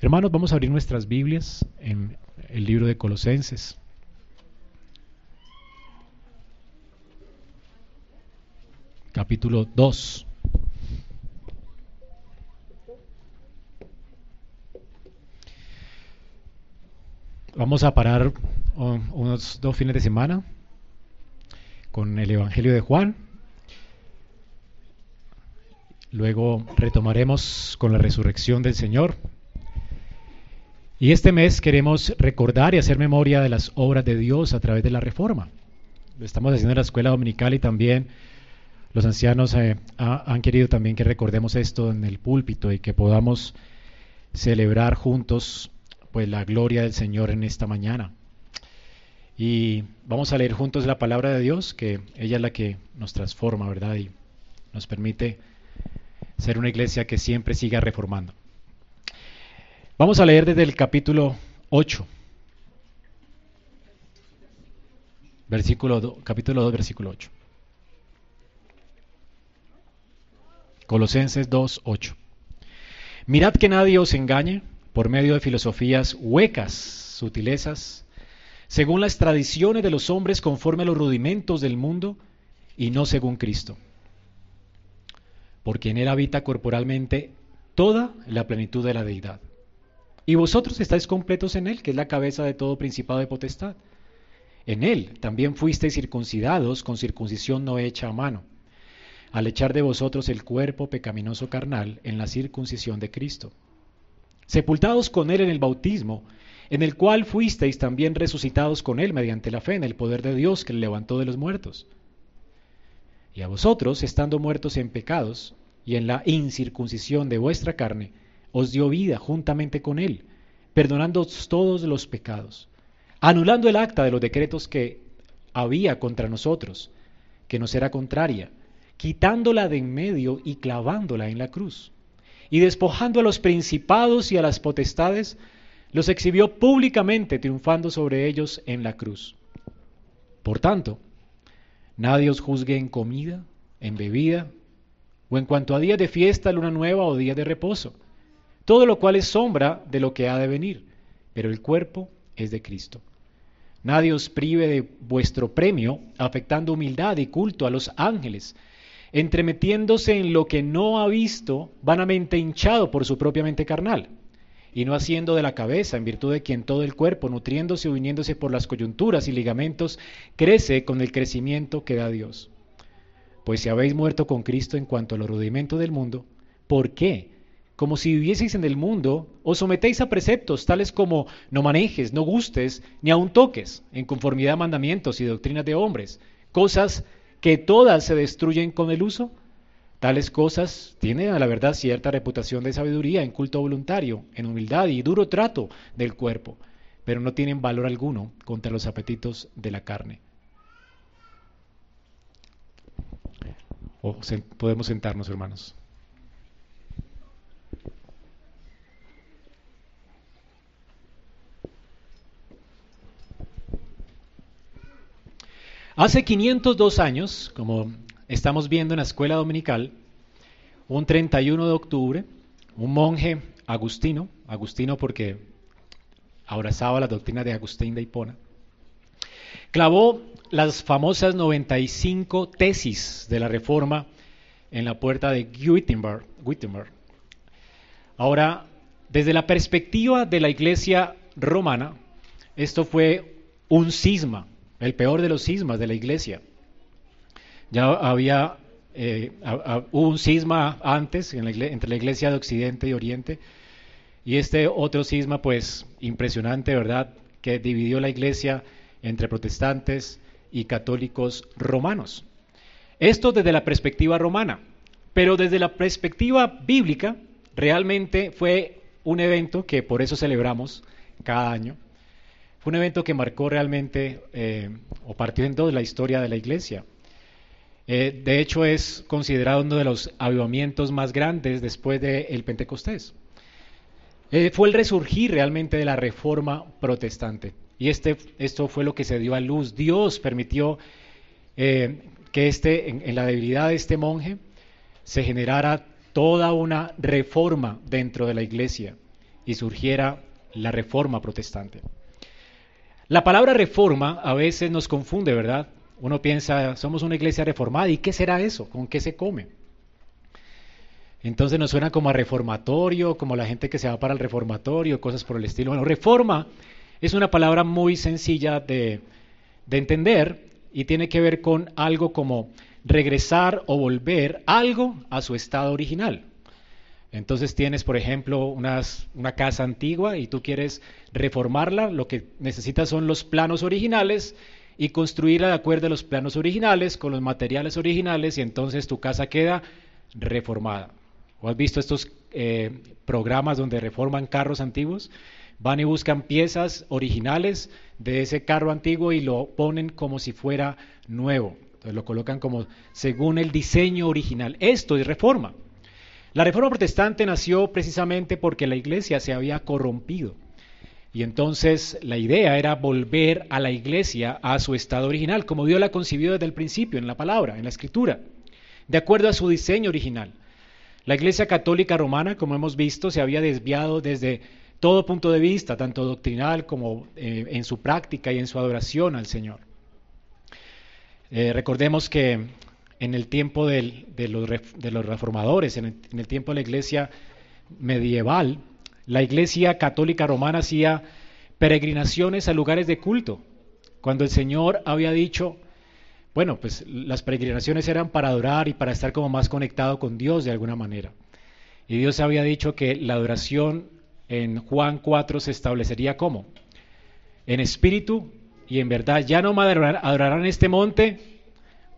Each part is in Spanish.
Hermanos, vamos a abrir nuestras Biblias en el libro de Colosenses. Capítulo 2. Vamos a parar um, unos dos fines de semana con el Evangelio de Juan. Luego retomaremos con la resurrección del Señor. Y este mes queremos recordar y hacer memoria de las obras de Dios a través de la reforma. Lo estamos haciendo en la escuela dominical y también los ancianos eh, han querido también que recordemos esto en el púlpito y que podamos celebrar juntos pues la gloria del Señor en esta mañana. Y vamos a leer juntos la palabra de Dios, que ella es la que nos transforma, ¿verdad? Y nos permite ser una iglesia que siempre siga reformando. Vamos a leer desde el capítulo 8. Versículo capítulo 2, versículo 8. Colosenses 2, 8. Mirad que nadie os engañe por medio de filosofías huecas, sutilezas, según las tradiciones de los hombres conforme a los rudimentos del mundo y no según Cristo. Porque en él habita corporalmente toda la plenitud de la deidad y vosotros estáis completos en Él, que es la cabeza de todo principado de potestad. En Él también fuisteis circuncidados con circuncisión no hecha a mano, al echar de vosotros el cuerpo pecaminoso carnal en la circuncisión de Cristo. Sepultados con Él en el bautismo, en el cual fuisteis también resucitados con Él mediante la fe en el poder de Dios que le levantó de los muertos. Y a vosotros, estando muertos en pecados y en la incircuncisión de vuestra carne, os dio vida juntamente con Él, perdonando todos los pecados, anulando el acta de los decretos que había contra nosotros, que nos era contraria, quitándola de en medio y clavándola en la cruz. Y despojando a los principados y a las potestades, los exhibió públicamente, triunfando sobre ellos en la cruz. Por tanto, nadie os juzgue en comida, en bebida, o en cuanto a días de fiesta, luna nueva o días de reposo todo lo cual es sombra de lo que ha de venir, pero el cuerpo es de Cristo. Nadie os prive de vuestro premio, afectando humildad y culto a los ángeles, entremetiéndose en lo que no ha visto, vanamente hinchado por su propia mente carnal, y no haciendo de la cabeza, en virtud de quien todo el cuerpo, nutriéndose o viniéndose por las coyunturas y ligamentos, crece con el crecimiento que da Dios. Pues si habéis muerto con Cristo en cuanto a los rudimentos del mundo, ¿por qué? Como si vivieseis en el mundo, os sometéis a preceptos tales como no manejes, no gustes, ni aun toques, en conformidad a mandamientos y doctrinas de hombres, cosas que todas se destruyen con el uso. Tales cosas tienen a la verdad cierta reputación de sabiduría en culto voluntario, en humildad y duro trato del cuerpo, pero no tienen valor alguno contra los apetitos de la carne. podemos sentarnos, hermanos. Hace 502 años, como estamos viendo en la escuela dominical, un 31 de octubre, un monje agustino, agustino porque abrazaba la doctrina de Agustín de Hipona, clavó las famosas 95 tesis de la Reforma en la puerta de Wittenberg. Wittenberg. Ahora, desde la perspectiva de la Iglesia romana, esto fue un cisma el peor de los cismas de la iglesia. Ya había, eh, un cisma antes entre la iglesia de Occidente y Oriente, y este otro cisma, pues impresionante, ¿verdad?, que dividió la iglesia entre protestantes y católicos romanos. Esto desde la perspectiva romana, pero desde la perspectiva bíblica, realmente fue un evento que por eso celebramos cada año, un evento que marcó realmente eh, o partió en dos la historia de la iglesia. Eh, de hecho, es considerado uno de los avivamientos más grandes después del Pentecostés. Eh, fue el resurgir realmente de la reforma protestante. Y este, esto fue lo que se dio a luz. Dios permitió que este, en la debilidad de este monje se generara toda una reforma dentro de la iglesia y surgiera la reforma protestante. La palabra reforma a veces nos confunde, ¿verdad? Uno piensa, somos una iglesia reformada, ¿y qué será eso? ¿Con qué se come? Entonces nos suena como a reformatorio, como la gente que se va para el reformatorio, cosas por el estilo. Bueno, reforma es una palabra muy sencilla de, de entender y tiene que ver con algo como regresar o volver algo a su estado original. Entonces tienes, por ejemplo, una casa antigua y tú quieres reformarla, lo que necesitas son los planos originales y construirla de acuerdo a los planos originales, con los materiales originales, y entonces tu casa queda reformada. ¿O has visto estos eh, programas donde reforman carros antiguos? Van y buscan piezas originales de ese carro antiguo y lo ponen como si fuera nuevo. Entonces lo colocan como según el diseño original. Esto es reforma. La reforma protestante nació precisamente porque la iglesia se había corrompido. Y entonces la idea era volver a la iglesia a su estado original, como Dios la concibió desde el principio, en la palabra, en la escritura, de acuerdo a su diseño original. La iglesia católica romana, como hemos visto, se había desviado desde todo punto de vista, tanto doctrinal como eh, en su práctica y en su adoración al Señor. Eh, recordemos que en el tiempo de, los, reformadores, en el, tiempo de la iglesia medieval, la iglesia católica romana hacía peregrinaciones a lugares de culto. Cuando el Señor había dicho, bueno, pues las peregrinaciones eran para adorar y para estar como más conectado con Dios de alguna manera. Y Dios había dicho que la adoración en Juan 4 se establecería como en espíritu y en verdad. Ya no adorarán este monte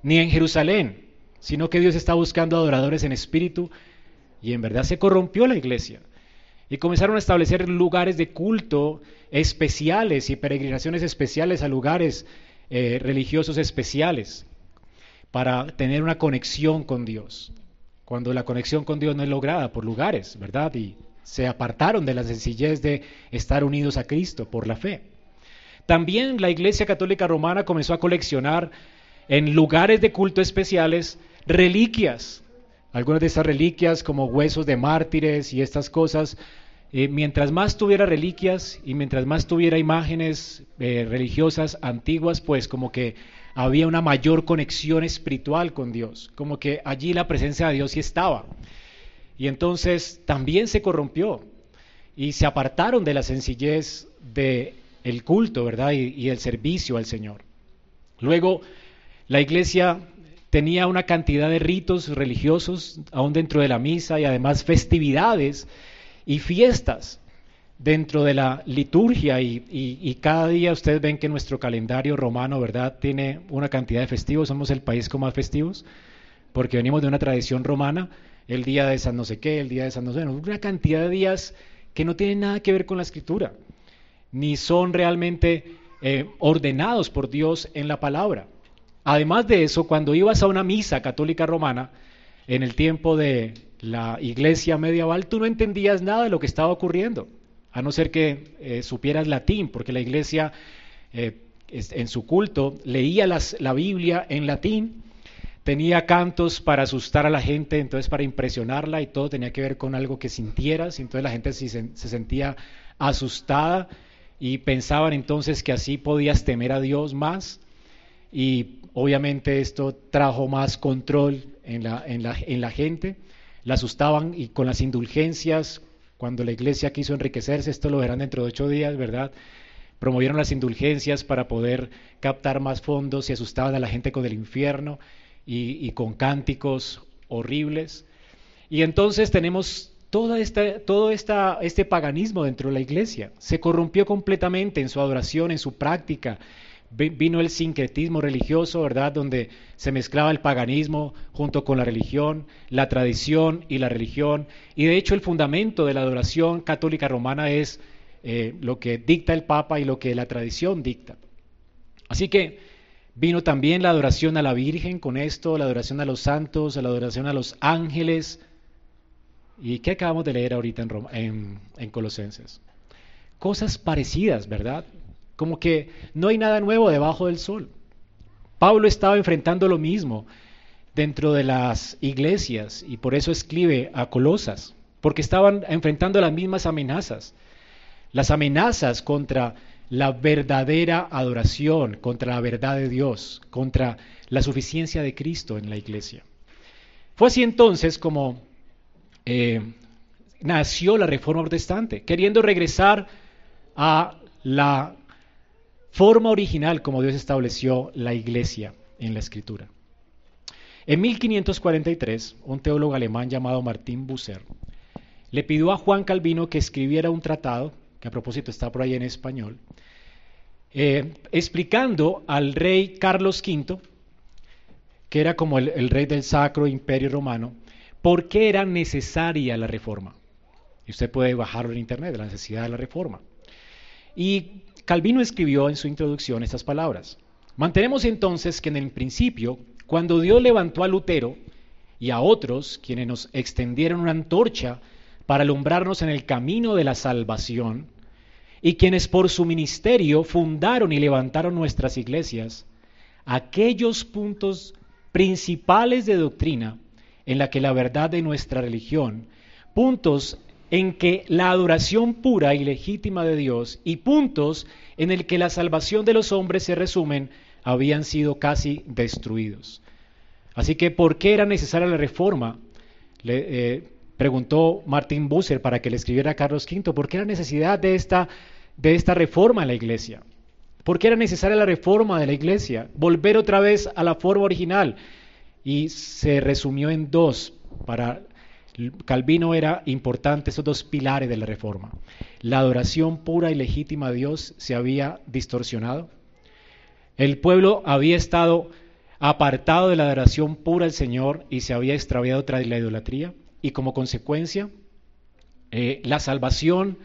ni en Jerusalén, sino que Dios está buscando adoradores en espíritu y en verdad se corrompió la iglesia. Y comenzaron a establecer lugares de culto especiales y peregrinaciones especiales a lugares eh, religiosos especiales para tener una conexión con Dios. Cuando la conexión con Dios no es lograda por lugares, ¿verdad? Y se apartaron de la sencillez de estar unidos a Cristo por la fe. También la Iglesia Católica Romana comenzó a coleccionar en lugares de culto especiales reliquias. Algunas de estas reliquias como huesos de mártires y estas cosas, eh, mientras más tuviera reliquias y mientras más tuviera imágenes eh, religiosas antiguas, pues como que había una mayor conexión espiritual con Dios, como que allí la presencia de Dios sí estaba. Y entonces también se corrompió y se apartaron de la sencillez del el culto, ¿verdad? Y, y el servicio al Señor. Luego la iglesia tenía una cantidad de ritos religiosos aún dentro de la misa y además festividades y fiestas dentro de la liturgia y, cada día ustedes ven que nuestro calendario romano, ¿verdad?, tiene una cantidad de festivos, somos el país con más festivos, porque venimos de una tradición romana, el día de San no sé qué, el día de San no sé, una cantidad de días que no tienen nada que ver con la escritura, ni son realmente eh, ordenados por Dios en la palabra. Además de eso, cuando ibas a una misa católica romana, en el tiempo de la iglesia medieval, tú no entendías nada de lo que estaba ocurriendo, a no ser que eh, supieras latín, porque la iglesia eh, en su culto leía la Biblia en latín, tenía cantos para asustar a la gente, entonces para impresionarla y todo tenía que ver con algo que sintieras, entonces la gente se, se sentía asustada y pensaban entonces que así podías temer a Dios más y obviamente esto trajo más control en la, en la, en la gente, la asustaban y con las indulgencias, cuando la iglesia quiso enriquecerse, esto lo verán dentro de ocho días, ¿verdad? Promovieron las indulgencias para poder captar más fondos y asustaban a la gente con el infierno y, con cánticos horribles. Y entonces tenemos toda esta, todo esta, este paganismo dentro de la iglesia. Se corrompió completamente en su adoración, en su práctica, vino el sincretismo religioso, ¿verdad? Donde se mezclaba el paganismo junto con la religión, la tradición y la religión. Y de hecho el fundamento de la adoración católica romana es eh, lo que dicta el Papa y lo que la tradición dicta. Así que vino también la adoración a la Virgen con esto, la adoración a los santos, la adoración a los ángeles. ¿Y qué acabamos de leer ahorita en, en Colosenses? Cosas parecidas, ¿verdad? Como que no hay nada nuevo debajo del sol. Pablo estaba enfrentando lo mismo dentro de las iglesias y por eso escribe a Colosas. porque estaban enfrentando las mismas amenazas, las amenazas contra la verdadera adoración, contra la verdad de Dios, contra la suficiencia de Cristo en la iglesia. Fue así entonces como eh, nació la Reforma Protestante, queriendo regresar a la forma original como Dios estableció la iglesia en la escritura. En 1543, un teólogo alemán llamado Martín Busser le pidió a Juan Calvino que escribiera un tratado, que a propósito está por ahí en español, eh, explicando al rey Carlos V, que era como el, rey del Sacro Imperio Romano, por qué era necesaria la reforma. Y usted puede bajarlo en internet, la necesidad de la reforma. Y Calvino escribió en su introducción estas palabras. Mantenemos entonces que en el principio, cuando Dios levantó a Lutero y a otros, quienes nos extendieron una antorcha para alumbrarnos en el camino de la salvación, y quienes por su ministerio fundaron y levantaron nuestras iglesias, aquellos puntos principales de doctrina en la que la verdad de nuestra religión, puntos en que la adoración pura y legítima de Dios y puntos en el que la salvación de los hombres se resumen, habían sido casi destruidos. Así que, ¿por qué era necesaria la reforma? Le eh, preguntó Martin Busser para que le escribiera a Carlos V, ¿por qué era necesidad de esta, de esta reforma en la iglesia? ¿Por qué era necesaria la reforma de la iglesia? Volver otra vez a la forma original. Y se resumió en dos para Calvino era importante esos dos pilares de la reforma. La adoración pura y legítima a Dios se había distorsionado. El pueblo había estado apartado de la adoración pura al Señor y se había extraviado tras la idolatría. Y como consecuencia, eh, la salvación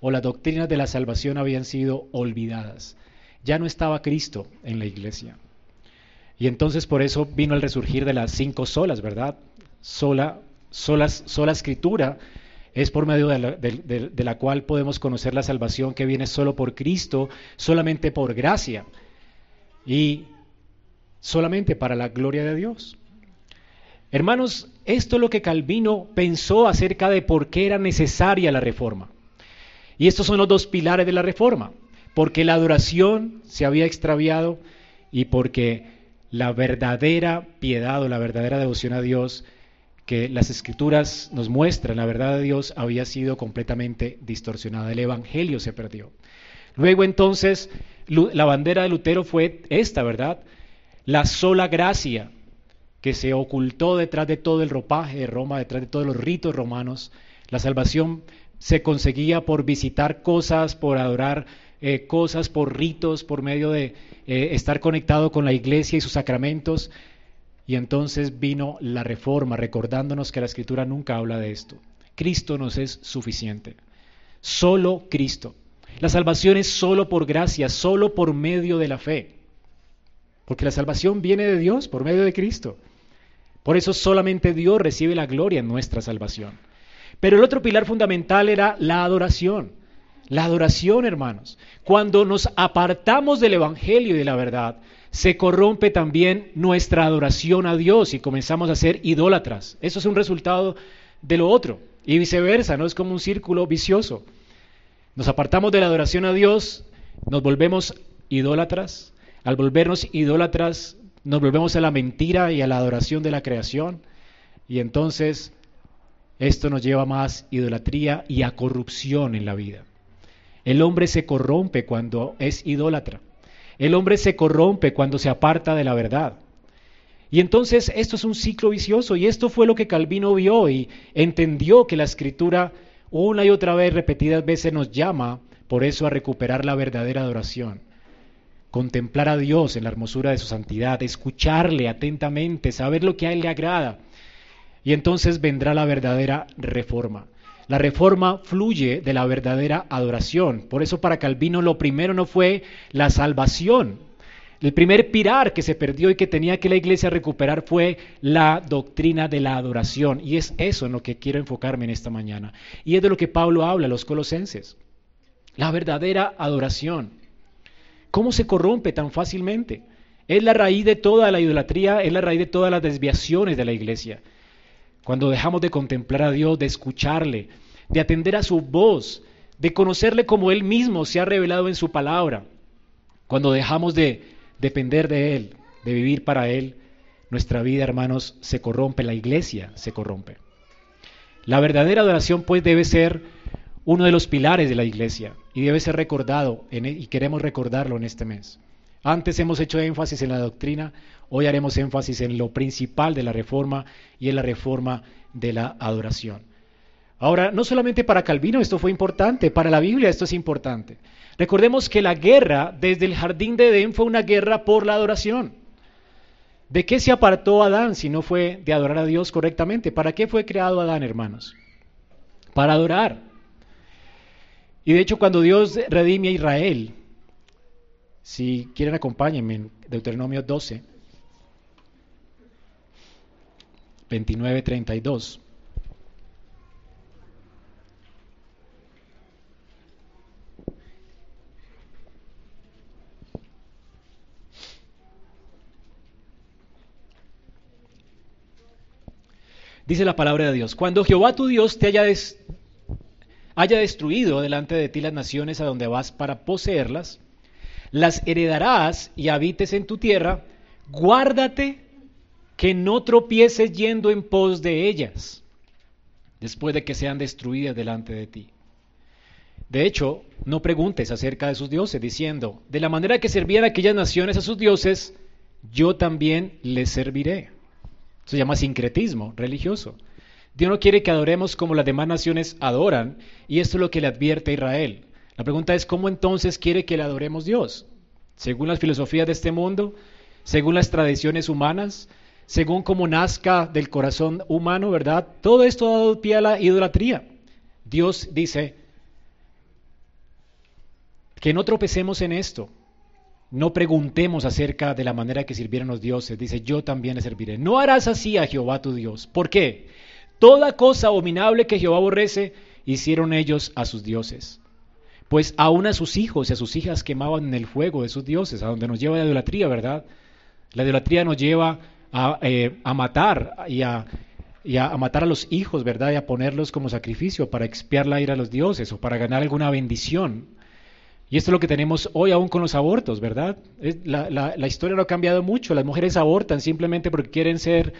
o las doctrinas de la salvación habían sido olvidadas. Ya no estaba Cristo en la iglesia. Y entonces por eso vino el resurgir de las cinco solas, ¿verdad? Sola sola, sola escritura es por medio de la, de la, cual podemos conocer la salvación que viene solo por Cristo, solamente por gracia y solamente para la gloria de Dios. Hermanos, esto es lo que Calvino pensó acerca de por qué era necesaria la reforma. Y estos son los dos pilares de la reforma, porque la adoración se había extraviado y porque la verdadera piedad o la verdadera devoción a Dios que las escrituras nos muestran, la verdad de Dios había sido completamente distorsionada, el Evangelio se perdió. Luego entonces la bandera de Lutero fue esta, ¿verdad? La sola gracia que se ocultó detrás de todo el ropaje de Roma, detrás de todos los ritos romanos. La salvación se conseguía por visitar cosas, por adorar eh, cosas, por ritos, por medio de eh, estar conectado con la iglesia y sus sacramentos. Y entonces vino la reforma, recordándonos que la escritura nunca habla de esto. Cristo nos es suficiente. Solo Cristo. La salvación es solo por gracia, solo por medio de la fe. Porque la salvación viene de Dios por medio de Cristo. Por eso solamente Dios recibe la gloria en nuestra salvación. Pero el otro pilar fundamental era la adoración. La adoración, hermanos. Cuando nos apartamos del Evangelio y de la verdad, se corrompe también nuestra adoración a Dios y comenzamos a ser idólatras. Eso es un resultado de lo otro. Y viceversa, ¿no? Es como un círculo vicioso. Nos apartamos de la adoración a Dios, nos volvemos idólatras. Al volvernos idólatras, nos volvemos a la mentira y a la adoración de la creación. Y entonces esto nos lleva a más idolatría y a corrupción en la vida. El hombre se corrompe cuando es idólatra. El hombre se corrompe cuando se aparta de la verdad. Y entonces esto es un ciclo vicioso y esto fue lo que Calvino vio y entendió que la escritura una y otra vez, repetidas veces, nos llama por eso a recuperar la verdadera adoración. Contemplar a Dios en la hermosura de su santidad, escucharle atentamente, saber lo que a Él le agrada. Y entonces vendrá la verdadera reforma. La reforma fluye de la verdadera adoración. Por eso para Calvino lo primero no fue la salvación. El primer pilar que se perdió y que tenía que la iglesia recuperar fue la doctrina de la adoración. Y es eso en lo que quiero enfocarme en esta mañana. Y es de lo que Pablo habla a los colosenses. La verdadera adoración. ¿Cómo se corrompe tan fácilmente? Es la raíz de toda la idolatría, es la raíz de todas las desviaciones de la iglesia. Cuando dejamos de contemplar a Dios, de escucharle, de atender a su voz, de conocerle como Él mismo se ha revelado en su palabra, cuando dejamos de depender de Él, de vivir para Él, nuestra vida, hermanos, se corrompe, la iglesia se corrompe. La verdadera adoración, pues, debe ser uno de los pilares de la iglesia y debe ser recordado e, y queremos recordarlo en este mes. Antes hemos hecho énfasis en la doctrina, hoy haremos énfasis en lo principal de la reforma y en la reforma de la adoración. Ahora, no solamente para Calvino esto fue importante, para la Biblia esto es importante. Recordemos que la guerra desde el jardín de Edén fue una guerra por la adoración. ¿De qué se apartó Adán si no fue de adorar a Dios correctamente? ¿Para qué fue creado Adán, hermanos? Para adorar. Y de hecho, cuando Dios redime a Israel, si quieren acompáñenme en Deuteronomio 12, 29, 32. Dice la palabra de Dios, cuando Jehová tu Dios te haya, haya destruido delante de ti las naciones a donde vas para poseerlas, las heredarás y habites en tu tierra, guárdate que no tropieces yendo en pos de ellas, después de que sean destruidas delante de ti. De hecho, no preguntes acerca de sus dioses, diciendo, de la manera que servían aquellas naciones a sus dioses, yo también les serviré. Se llama sincretismo religioso. Dios no quiere que adoremos como las demás naciones adoran, y esto es lo que le advierte a Israel. La pregunta es, ¿cómo entonces quiere que le adoremos Dios? ¿Según las filosofías de este mundo? ¿Según las tradiciones humanas? ¿Según cómo nazca del corazón humano, verdad? Todo esto ha dado pie a la idolatría. Dios dice que no tropecemos en esto, no preguntemos acerca de la manera que sirvieron los dioses. Dice, yo también le serviré. No harás así a Jehová tu Dios. ¿Por qué? Toda cosa abominable que Jehová aborrece, hicieron ellos a sus dioses. Pues aún a sus hijos y a sus hijas quemaban en el fuego de sus dioses, a donde nos lleva la idolatría, ¿verdad? La idolatría nos lleva a, eh, matar y, a, a, matar a los hijos, ¿verdad? Y a ponerlos como sacrificio para expiar la ira a los dioses o para ganar alguna bendición. Y esto es lo que tenemos hoy aún con los abortos, ¿verdad? La, historia no ha cambiado mucho. Las mujeres abortan simplemente porque quieren ser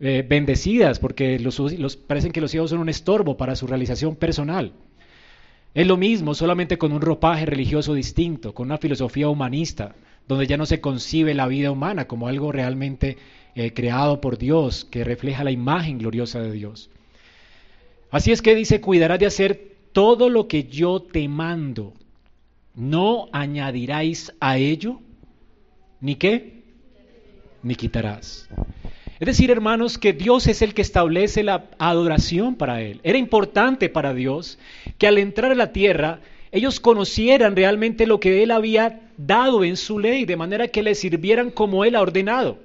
eh, bendecidas, porque los, parecen que los hijos son un estorbo para su realización personal. Es lo mismo, solamente con un ropaje religioso distinto, con una filosofía humanista, donde ya no se concibe la vida humana como algo realmente eh, creado por Dios, que refleja la imagen gloriosa de Dios. Así es que dice, cuidarás de hacer todo lo que yo te mando no añadiráis a ello, ni qué, ni quitarás. Es decir, hermanos, que Dios es el que establece la adoración para Él. Era importante para Dios que al entrar a la tierra ellos conocieran realmente lo que Él había dado en su ley, de manera que le sirvieran como Él ha ordenado.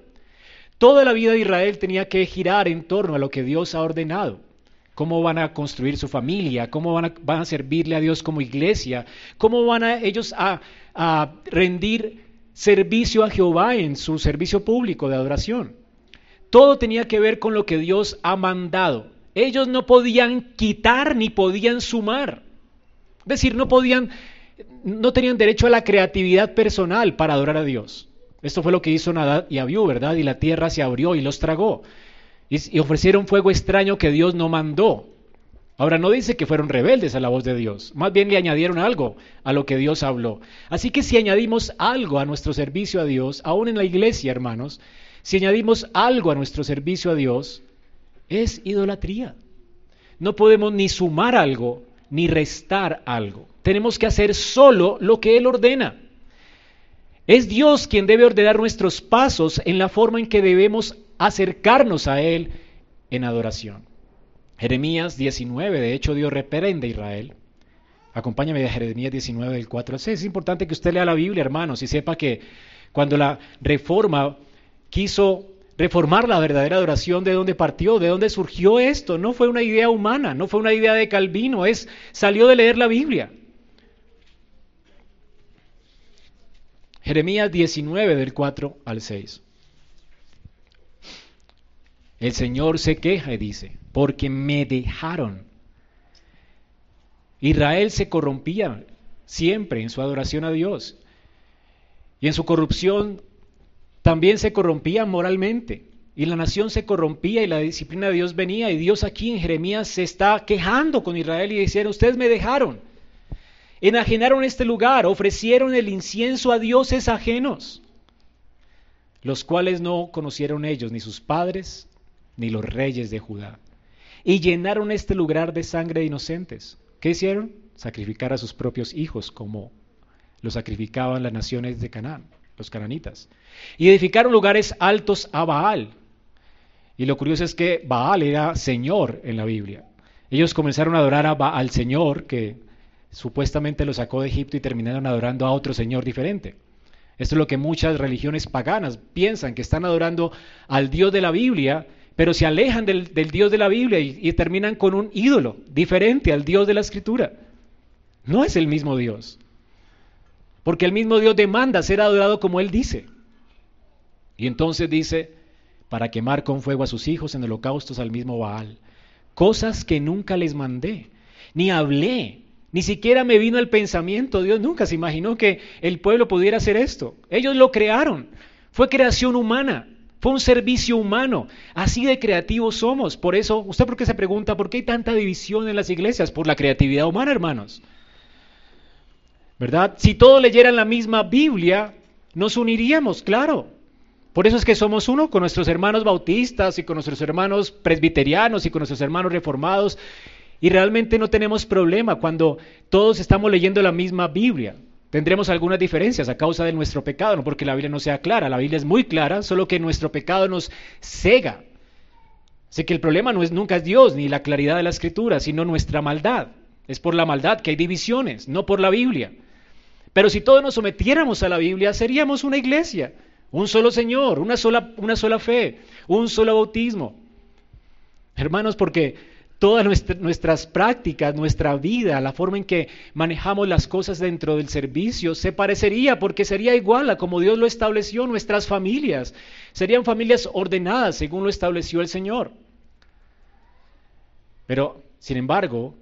Toda la vida de Israel tenía que girar en torno a lo que Dios ha ordenado cómo van a construir su familia, cómo van a, servirle a Dios como iglesia, cómo van a ellos a rendir servicio a Jehová en su servicio público de adoración. Todo tenía que ver con lo que Dios ha mandado. Ellos no podían quitar ni podían sumar. Es decir, no podían, no tenían derecho a la creatividad personal para adorar a Dios. Esto fue lo que hizo Nadab y Abiú, ¿verdad? Y la tierra se abrió y los tragó y, ofrecieron fuego extraño que Dios no mandó. Ahora no dice que fueron rebeldes a la voz de Dios, más bien le añadieron algo a lo que Dios habló. Así que si añadimos algo a nuestro servicio a Dios, aún en la iglesia, hermanos, si añadimos algo a nuestro servicio a Dios, es idolatría. No podemos ni sumar algo ni restar algo. Tenemos que hacer solo lo que Él ordena. Es Dios quien debe ordenar nuestros pasos en la forma en que debemos acercarnos a Él en adoración. Jeremías 19, de hecho Dios reprende a Israel. Acompáñame a Jeremías 19 del 4 al 6. Es importante que usted lea la Biblia, hermanos, y sepa que cuando la reforma quiso reformar la verdadera adoración, de dónde partió, de dónde surgió esto, no fue una idea humana, no fue una idea de Calvino, es salió de leer la Biblia. Jeremías 19 del 4 al 6. El Señor se queja y dice, porque me dejaron. Israel se corrompía siempre en su adoración a Dios. Y en su corrupción también se corrompía moralmente. Y la nación se corrompía y la disciplina de Dios venía. Y Dios aquí en Jeremías se está quejando con Israel y diciendo, ustedes me dejaron. Enajenaron este lugar, ofrecieron el incienso a dioses ajenos, los cuales no conocieron ellos, ni sus padres, ni los reyes de Judá. Y llenaron este lugar de sangre de inocentes. ¿Qué hicieron? Sacrificar a sus propios hijos, como lo sacrificaban las naciones de Canaán, los cananitas. Y edificaron lugares altos a Baal. Y lo curioso es que Baal era Señor en la Biblia. Ellos comenzaron a adorar a al Señor, que supuestamente lo sacó de Egipto y terminaron adorando a otro Señor diferente. Esto es lo que muchas religiones paganas piensan, que están adorando al Dios de la Biblia, pero se alejan del, Dios de la Biblia y, terminan con un ídolo diferente al Dios de la Escritura. No es el mismo Dios, porque el mismo Dios demanda ser adorado como Él dice. Y entonces dice, para quemar con fuego a sus hijos en holocaustos al mismo Baal, cosas que nunca les mandé, ni hablé, ni siquiera me vino el pensamiento, Dios nunca se imaginó que el pueblo pudiera hacer esto. Ellos lo crearon, fue creación humana, fue un servicio humano. Así de creativos somos. Por eso, ¿usted por qué se pregunta por qué hay tanta división en las iglesias? Por la creatividad humana, hermanos. ¿Verdad? Si todos leyeran la misma Biblia, nos uniríamos, claro. Por eso es que somos uno con nuestros hermanos bautistas y con nuestros hermanos presbiterianos y con nuestros hermanos reformados y realmente no tenemos problema cuando todos estamos leyendo la misma Biblia. Tendremos algunas diferencias a causa de nuestro pecado, no porque la Biblia no sea clara, la Biblia es muy clara, solo que nuestro pecado nos cega. Sé que el problema no es nunca es Dios ni la claridad de la escritura, sino nuestra maldad. Es por la maldad que hay divisiones, no por la Biblia. Pero si todos nos sometiéramos a la Biblia, seríamos una iglesia, un solo Señor, una sola, una sola fe, un solo bautismo. Hermanos, porque todas nuestras prácticas, nuestra vida, la forma en que manejamos las cosas dentro del servicio, se parecería porque sería igual a como Dios lo estableció nuestras familias. Serían familias ordenadas según lo estableció el Señor. Pero, sin embargo,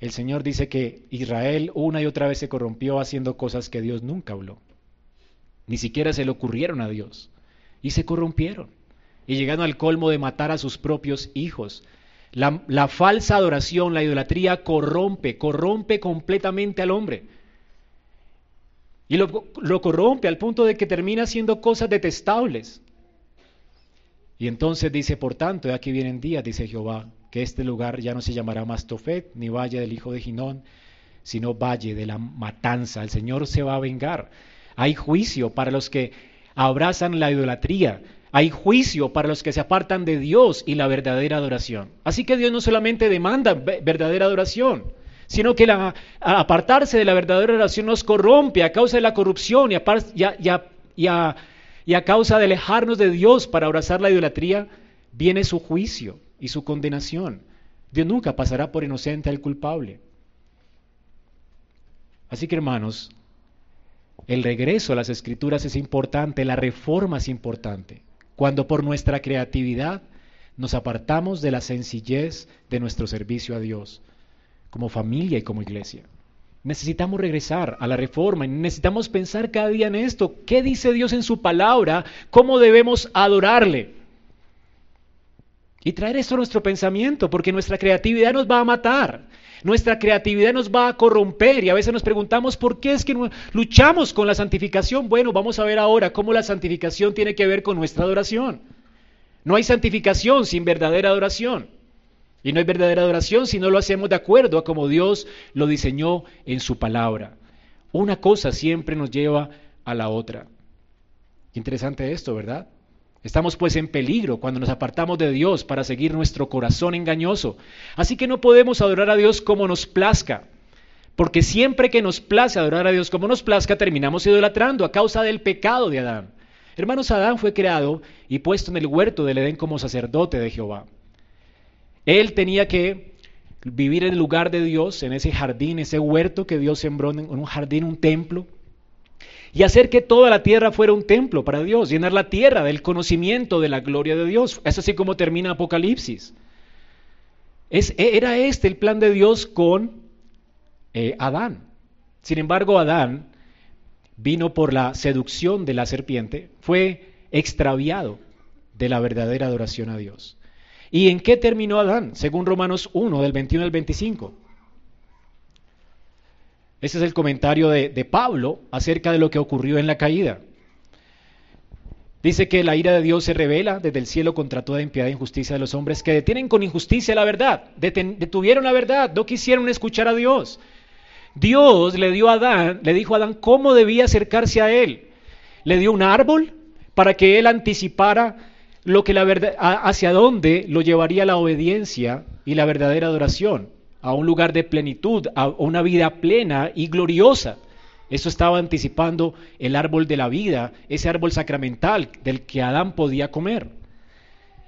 el Señor dice que Israel una y otra vez se corrompió haciendo cosas que Dios nunca habló. Ni siquiera se le ocurrieron a Dios. Y se corrompieron. Y llegaron al colmo de matar a sus propios hijos la, falsa adoración, la idolatría corrompe, corrompe completamente al hombre. Y lo, lo, corrompe al punto de que termina haciendo cosas detestables. Y entonces dice, por tanto, aquí vienen días, dice Jehová, que este lugar ya no se llamará más Tofet, ni valle del hijo de Ginón, sino valle de la matanza. El Señor se va a vengar. Hay juicio para los que abrazan la idolatría, hay juicio para los que se apartan de Dios y la verdadera adoración. Así que Dios no solamente demanda verdadera adoración, sino que la, apartarse de la verdadera adoración nos corrompe a causa de la corrupción y a, y a causa de alejarnos de Dios para abrazar la idolatría, viene su juicio y su condenación. Dios nunca pasará por inocente al culpable. Así que hermanos, el regreso a las escrituras es importante, la reforma es importante cuando por nuestra creatividad nos apartamos de la sencillez de nuestro servicio a Dios, como familia y como iglesia. Necesitamos regresar a la reforma y necesitamos pensar cada día en esto. ¿Qué dice Dios en su palabra? ¿Cómo debemos adorarle? Y traer esto a nuestro pensamiento, porque nuestra creatividad nos va a matar. Nuestra creatividad nos va a corromper y a veces nos preguntamos por qué es que luchamos con la santificación. Bueno, vamos a ver ahora cómo la santificación tiene que ver con nuestra adoración. No hay santificación sin verdadera adoración. Y no hay verdadera adoración si no lo hacemos de acuerdo a como Dios lo diseñó en su palabra. Una cosa siempre nos lleva a la otra. Interesante esto, ¿verdad? Estamos pues en peligro cuando nos apartamos de Dios para seguir nuestro corazón engañoso. Así que no podemos adorar a Dios como nos plazca, porque siempre que nos place adorar a Dios como nos plazca, terminamos idolatrando a causa del pecado de Adán. Hermanos, Adán fue creado y puesto en el huerto del Edén como sacerdote de Jehová. Él tenía que vivir en el lugar de Dios, en ese jardín, ese huerto que Dios sembró, en un jardín, un templo. Y hacer que toda la tierra fuera un templo para Dios, llenar la tierra del conocimiento de la gloria de Dios. Es así como termina Apocalipsis. E, era este el plan de Dios con eh, Adán. Sin embargo, Adán vino por la seducción de la serpiente, fue extraviado de la verdadera adoración a Dios. ¿Y en qué terminó Adán? Según Romanos 1, del 21 al 25. Ese es el comentario de, Pablo acerca de lo que ocurrió en la caída. Dice que la ira de Dios se revela desde el cielo contra toda impiedad e injusticia de los hombres que detienen con injusticia la verdad, detuvieron la verdad, no quisieron escuchar a Dios. Dios le dio a Adán, le dijo a Adán cómo debía acercarse a él. Le dio un árbol para que él anticipara lo que la verdad, hacia dónde lo llevaría la obediencia y la verdadera adoración, a un lugar de plenitud, a una vida plena y gloriosa. Eso estaba anticipando el árbol de la vida, ese árbol sacramental del que Adán podía comer.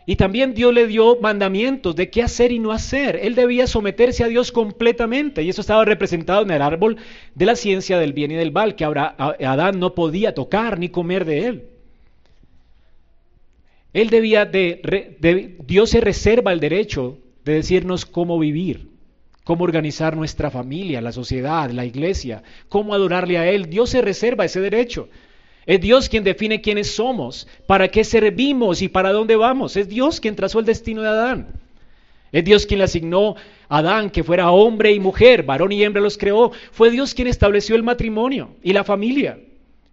Y también Dios le dio mandamientos de qué hacer y no hacer. Él debía someterse a Dios completamente y eso estaba representado en el árbol de la ciencia del bien y del mal, que ahora Adán no podía tocar ni comer de él. Él debía de, Dios se reserva el derecho de decirnos cómo vivir, cómo organizar nuestra familia, la sociedad, la iglesia, cómo adorarle a Él. Dios se reserva ese derecho. Es Dios quien define quiénes somos, para qué servimos y para dónde vamos. Es Dios quien trazó el destino de Adán. Es Dios quien le asignó a Adán que fuera hombre y mujer, varón y hembra los creó. Fue Dios quien estableció el matrimonio y la familia.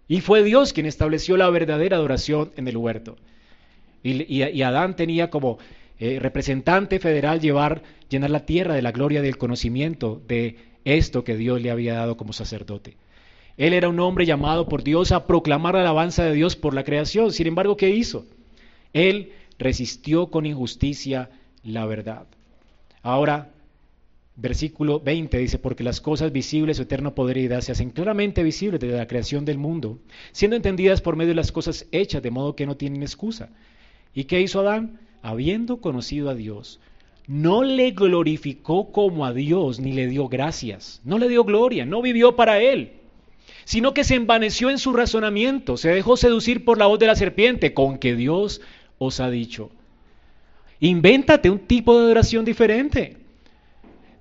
Y fue Dios quien estableció la verdadera adoración en el huerto. Y, Adán tenía como eh, representante federal llevar, llenar la tierra de la gloria del conocimiento de esto que Dios le había dado como sacerdote. Él era un hombre llamado por Dios a proclamar la alabanza de Dios por la creación. Sin embargo, ¿qué hizo? Él resistió con injusticia la verdad. Ahora, versículo 20 dice, porque las cosas visibles, su eterno poder y edad se hacen claramente visibles desde la creación del mundo, siendo entendidas por medio de las cosas hechas, de modo que no tienen excusa. ¿Y qué hizo Adán? Habiendo conocido a Dios, no le glorificó como a Dios, ni le dio gracias, no le dio gloria, no vivió para él, sino que se envaneció en su razonamiento, se dejó seducir por la voz de la serpiente, con que Dios os ha dicho. Invéntate un tipo de adoración diferente.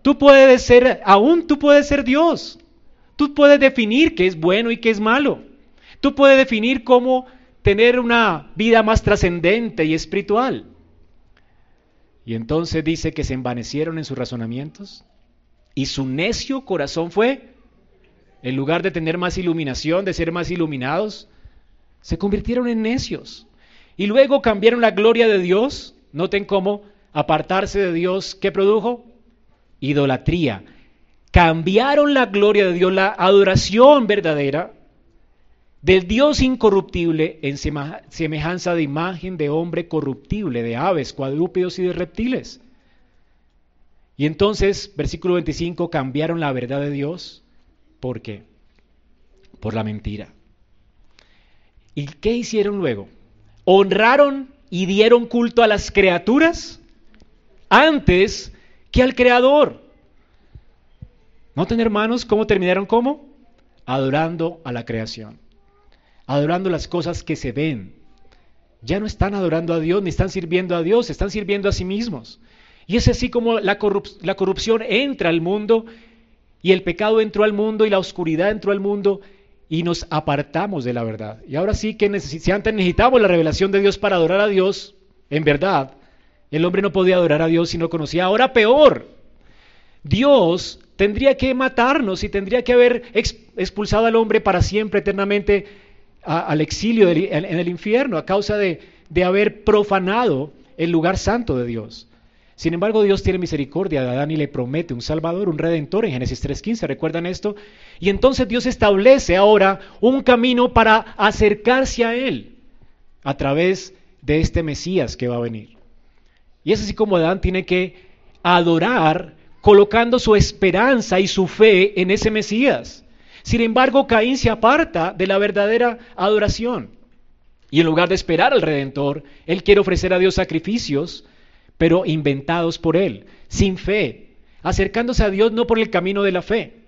Tú puedes ser, aún tú puedes ser Dios. Tú puedes definir qué es bueno y qué es malo. Tú puedes definir cómo tener una vida más trascendente y espiritual. Y entonces dice que se envanecieron en sus razonamientos y su necio corazón fue, en lugar de tener más iluminación, de ser más iluminados, se convirtieron en necios. Y luego cambiaron la gloria de Dios. Noten cómo apartarse de Dios, ¿qué produjo? Idolatría. Cambiaron la gloria de Dios, la adoración verdadera, del Dios incorruptible en semejanza de imagen de hombre corruptible, de aves, cuadrúpedos y de reptiles. Y entonces, versículo 25, cambiaron la verdad de Dios. ¿Por qué? Por la mentira. ¿Y qué hicieron luego? Honraron y dieron culto a las criaturas antes que al Creador. ¿Noten, hermanos, cómo terminaron? ¿Cómo? Adorando a la creación adorando las cosas que se ven. Ya no están adorando a Dios ni están sirviendo a Dios, están sirviendo a sí mismos. Y es así como la, corrupción entra al mundo y el pecado entró al mundo y la oscuridad entró al mundo y nos apartamos de la verdad. Y ahora sí que si antes necesitamos la revelación de Dios para adorar a Dios, en verdad, el hombre no podía adorar a Dios si no conocía. Ahora peor, Dios tendría que matarnos y tendría que haber expulsado al hombre para siempre, eternamente, al exilio en el infierno a causa de, de haber profanado el lugar santo de Dios. Sin embargo, Dios tiene misericordia de Adán y le promete un Salvador, un Redentor en Génesis 3.15. ¿Recuerdan esto? Y entonces Dios establece ahora un camino para acercarse a Él a través de este Mesías que va a venir. Y es así como Adán tiene que adorar colocando su esperanza y su fe en ese Mesías. Sin embargo, Caín se aparta de la verdadera adoración. Y en lugar de esperar al Redentor, él quiere ofrecer a Dios sacrificios, pero inventados por él, sin fe, acercándose a Dios no por el camino de la fe,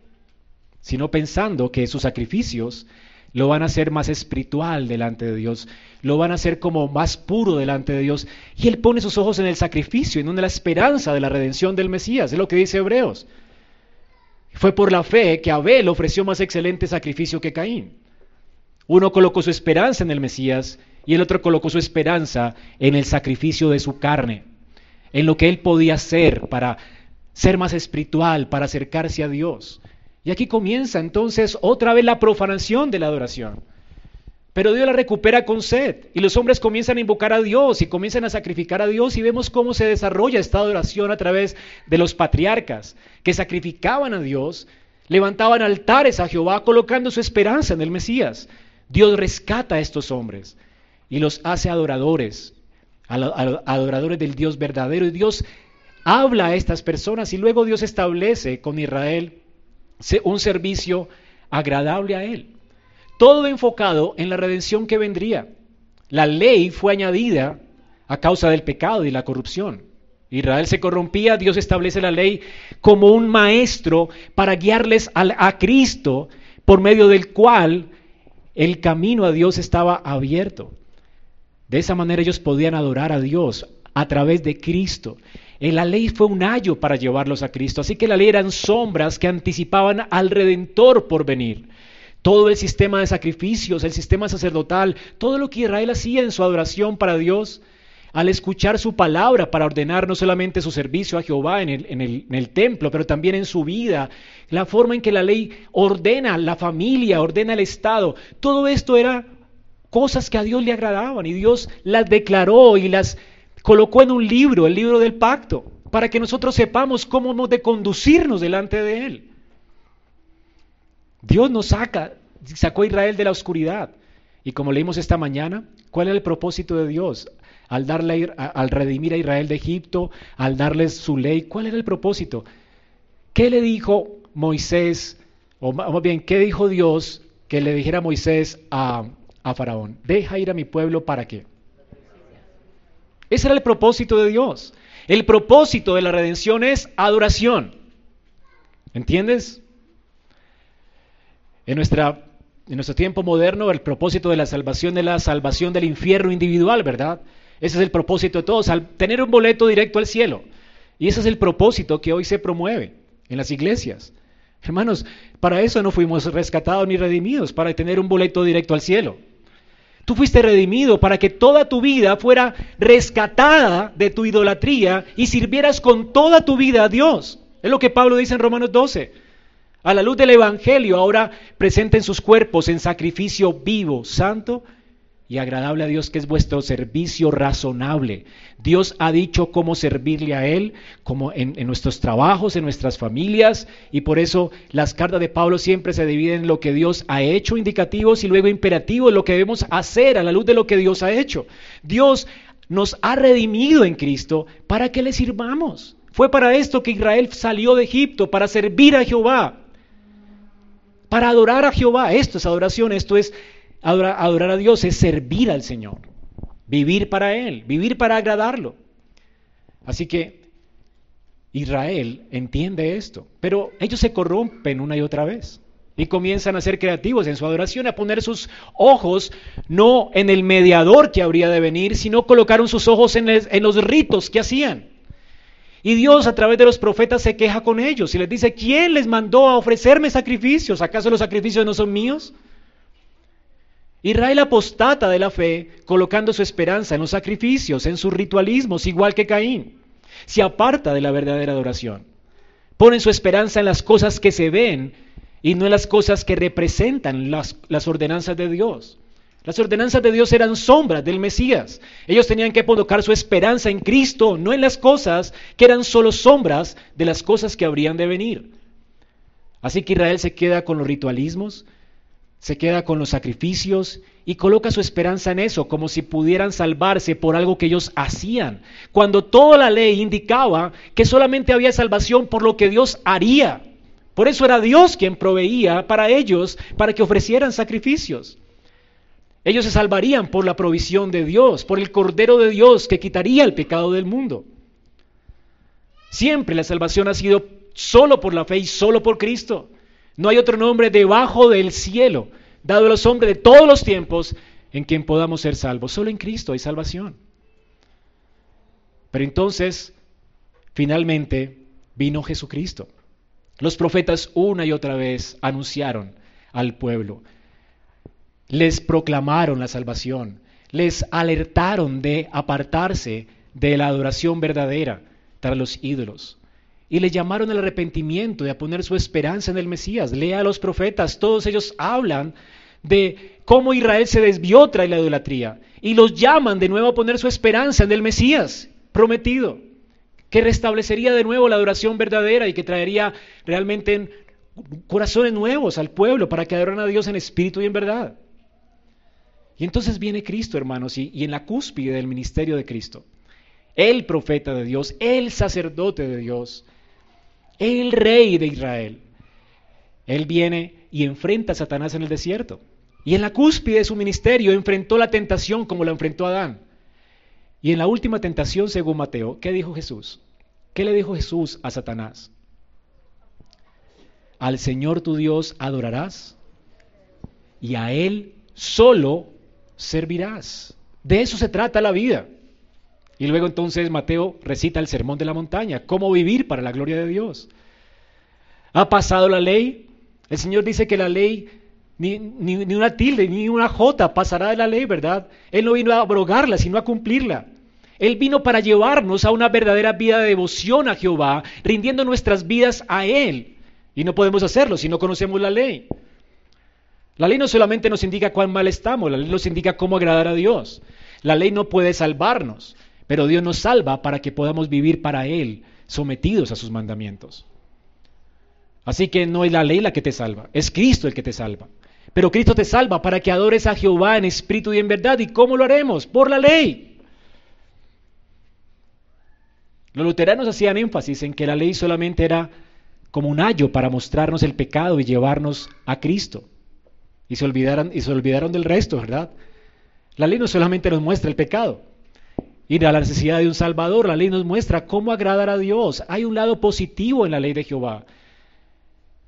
sino pensando que sus sacrificios lo van a hacer más espiritual delante de Dios, lo van a hacer como más puro delante de Dios. Y Él pone sus ojos en el sacrificio, en la esperanza de la redención del Mesías, es lo que dice Hebreos. Fue por la fe que Abel ofreció más excelente sacrificio que Caín. Uno colocó su esperanza en el Mesías y el otro colocó su esperanza en el sacrificio de su carne, en lo que él podía hacer para ser más espiritual, para acercarse a Dios. Y aquí comienza entonces otra vez la profanación de la adoración. Pero Dios la recupera con sed y los hombres comienzan a invocar a Dios y comienzan a sacrificar a Dios y vemos cómo se desarrolla esta adoración a través de los patriarcas que sacrificaban a Dios, levantaban altares a Jehová colocando su esperanza en el Mesías. Dios rescata a estos hombres y los hace adoradores, adoradores del Dios verdadero y Dios habla a estas personas y luego Dios establece con Israel un servicio agradable a Él. Todo enfocado en la redención que vendría. La ley fue añadida a causa del pecado y la corrupción. Israel se corrompía, Dios establece la ley como un maestro para guiarles a, Cristo, por medio del cual el camino a Dios estaba abierto. De esa manera ellos podían adorar a Dios a través de Cristo. Eh, la ley fue un ayo para llevarlos a Cristo, así que la ley eran sombras que anticipaban al Redentor por venir. Todo el sistema de sacrificios, el sistema sacerdotal, todo lo que Israel hacía en su adoración para Dios, al escuchar su palabra para ordenar no solamente su servicio a Jehová en el, templo, pero también en su vida, la forma en que la ley ordena la familia, ordena el Estado, todo esto era cosas que a Dios le agradaban y Dios las declaró y las colocó en un libro, el libro del pacto, para que nosotros sepamos cómo hemos de conducirnos delante de Él. Dios nos saca, sacó a Israel de la oscuridad. Y como leímos esta mañana, ¿cuál era el propósito de Dios? Al, darle, al redimir a Israel de Egipto, al darles su ley, ¿cuál era el propósito? ¿Qué le dijo Moisés, o más bien, qué dijo Dios que le dijera Moisés a, a Faraón? Deja ir a mi pueblo para qué? Ese era el propósito de Dios. El propósito de la redención es adoración. ¿Entiendes? En, nuestro tiempo moderno, el propósito de la salvación es la salvación del infierno individual, ¿verdad? Ese es el propósito de todos, al tener un boleto directo al cielo. Y ese es el propósito que hoy se promueve en las iglesias. Hermanos, para eso no fuimos rescatados ni redimidos, para tener un boleto directo al cielo. Tú fuiste redimido para que toda tu vida fuera rescatada de tu idolatría y sirvieras con toda tu vida a Dios. Es lo que Pablo dice en Romanos 12. A la luz del Evangelio, ahora presenten sus cuerpos en sacrificio vivo, santo y agradable a Dios, que es vuestro servicio razonable. Dios ha dicho cómo servirle a Él, como en, nuestros trabajos, en nuestras familias, y por eso las cartas de Pablo siempre se dividen en lo que Dios ha hecho, indicativos, y luego imperativos, lo que debemos hacer a la luz de lo que Dios ha hecho. Dios nos ha redimido en Cristo para que le sirvamos. Fue para esto que Israel salió de Egipto, para servir a Jehová, para adorar a Jehová. Esto es adoración, esto es Adorar, a Dios es servir al Señor, vivir para Él, vivir para agradarlo. Así que Israel entiende esto, pero ellos se corrompen una y otra vez y comienzan a ser creativos en su adoración, a poner sus ojos no en el mediador que habría de venir, sino colocaron sus ojos en, en los ritos que hacían. Y Dios a través de los profetas se queja con ellos y les dice, ¿quién les mandó a ofrecerme sacrificios? ¿Acaso los sacrificios no son míos? Israel apostata de la fe, colocando su esperanza en los sacrificios, en sus ritualismos, igual que Caín. Se aparta de la verdadera adoración. Ponen su esperanza en las cosas que se ven y no en las cosas que representan las, las ordenanzas de Dios. Las ordenanzas de Dios eran sombras del Mesías. Ellos tenían que colocar su esperanza en Cristo, no en las cosas que eran solo sombras de las cosas que habrían de venir. Así que Israel se queda con los ritualismos, se queda con los sacrificios y coloca su esperanza en eso, como si pudieran salvarse por algo que ellos hacían, cuando toda la ley indicaba que solamente había salvación por lo que Dios haría. Por eso era Dios quien proveía para ellos, para que ofrecieran sacrificios. Ellos se salvarían por la provisión de Dios, por el Cordero de Dios que quitaría el pecado del mundo. Siempre la salvación ha sido solo por la fe y solo por Cristo. No hay otro nombre debajo del cielo dado a los hombres de todos los tiempos en quien podamos ser salvos. Solo en Cristo hay salvación. Pero entonces, finalmente, vino Jesucristo. Los profetas una y otra vez anunciaron al pueblo, les proclamaron la salvación, les alertaron de apartarse de la adoración verdadera tras los ídolos. Y le llamaron al arrepentimiento y a poner su esperanza en el Mesías. Lea a los profetas, todos ellos hablan de cómo Israel se desvió tras la idolatría. Y los llaman de nuevo a poner su esperanza en el Mesías prometido, que restablecería de nuevo la adoración verdadera y que traería realmente corazones nuevos al pueblo para que adoren a Dios en espíritu y en verdad. Y entonces viene Cristo, hermanos, y, y en la cúspide del ministerio de Cristo el profeta de Dios, el sacerdote de Dios, el rey de Israel. Él viene y enfrenta a Satanás en el desierto. Y en la cúspide de su ministerio enfrentó la tentación como la enfrentó Adán. Y en la última tentación, según Mateo, ¿qué dijo Jesús? ¿Qué le dijo Jesús a Satanás? Al Señor tu Dios adorarás y a Él solo servirás. De eso se trata la vida. Y luego entonces Mateo recita el sermón de la montaña, cómo vivir para la gloria de Dios. Ha pasado la ley. El Señor dice que la ley, ni, una tilde, ni una jota pasará de la ley, ¿verdad? Él no vino a abrogarla, sino a cumplirla. Él vino para llevarnos a una verdadera vida de devoción a Jehová, rindiendo nuestras vidas a Él. Y no podemos hacerlo si no conocemos la ley. La ley no solamente nos indica cuán mal estamos, la ley nos indica cómo agradar a Dios. La ley no puede salvarnos, pero Dios nos salva para que podamos vivir para Él, sometidos a sus mandamientos. Así que no es la ley la que te salva, es Cristo el que te salva. Pero Cristo te salva para que adores a Jehová en espíritu y en verdad. ¿Y cómo lo haremos? Por la ley. Los luteranos hacían énfasis en que la ley solamente era como un ayo para mostrarnos el pecado y llevarnos a Cristo. Y se olvidaron, y se olvidaron del resto, ¿verdad? La ley no solamente nos muestra el pecado, a la necesidad de un Salvador. La ley nos muestra cómo agradar a Dios. Hay un lado positivo en la ley de Jehová.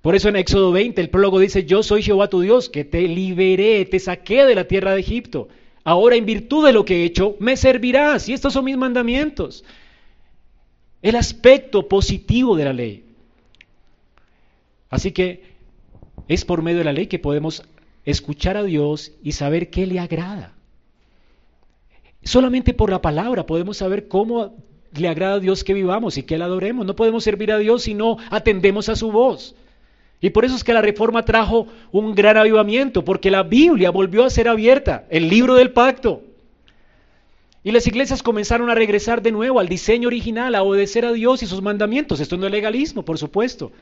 Por eso en Éxodo 20 el prólogo dice, yo soy Jehová tu Dios, que te liberé, te saqué de la tierra de Egipto. Ahora en virtud de lo que he hecho, me servirás. Y estos son mis mandamientos. El aspecto positivo de la ley. Así que es por medio de la ley que podemos escuchar a Dios y saber qué le agrada. Solamente por la palabra podemos saber cómo le agrada a Dios que vivamos y que le adoremos. No podemos servir a Dios si no atendemos a su voz. Y por eso es que la reforma trajo un gran avivamiento, porque la Biblia volvió a ser abierta, el libro del pacto. Y las iglesias comenzaron a regresar de nuevo al diseño original, a obedecer a Dios y sus mandamientos. Esto no es legalismo, por supuesto.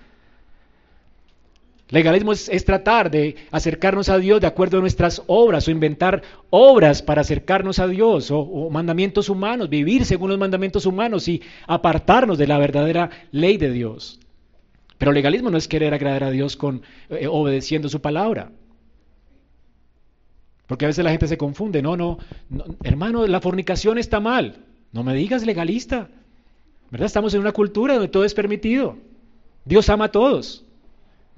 Legalismo es, tratar de acercarnos a Dios de acuerdo a nuestras obras o inventar obras para acercarnos a Dios o, mandamientos humanos, vivir según los mandamientos humanos y apartarnos de la verdadera ley de Dios. Pero legalismo no es querer agradar a Dios con eh, obedeciendo su palabra. Porque a veces la gente se confunde. No, no, no, hermano, la fornicación está mal. No me digas legalista. ¿Verdad? Estamos en una cultura donde todo es permitido. Dios ama a todos.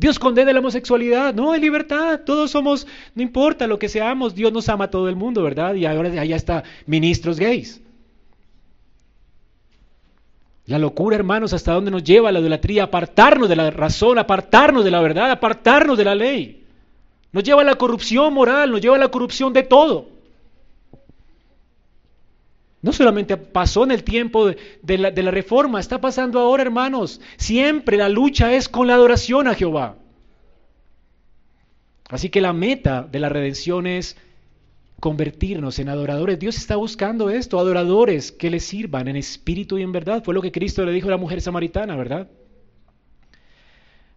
Dios condena la homosexualidad, no, hay libertad, todos somos, no importa lo que seamos, Dios nos ama a todo el mundo, ¿verdad? Y ahora allá está ministros gays. La locura, hermanos, hasta dónde nos lleva la idolatría, apartarnos de la razón, apartarnos de la verdad, apartarnos de la ley. Nos lleva a la corrupción moral, nos lleva a la corrupción de todo. No solamente pasó en el tiempo de, la, la, reforma, está pasando ahora, hermanos. Siempre la lucha es con la adoración a Jehová. Así que la meta de la redención es convertirnos en adoradores. Dios está buscando esto, adoradores que le sirvan en espíritu y en verdad. Fue lo que Cristo le dijo a la mujer samaritana, ¿verdad?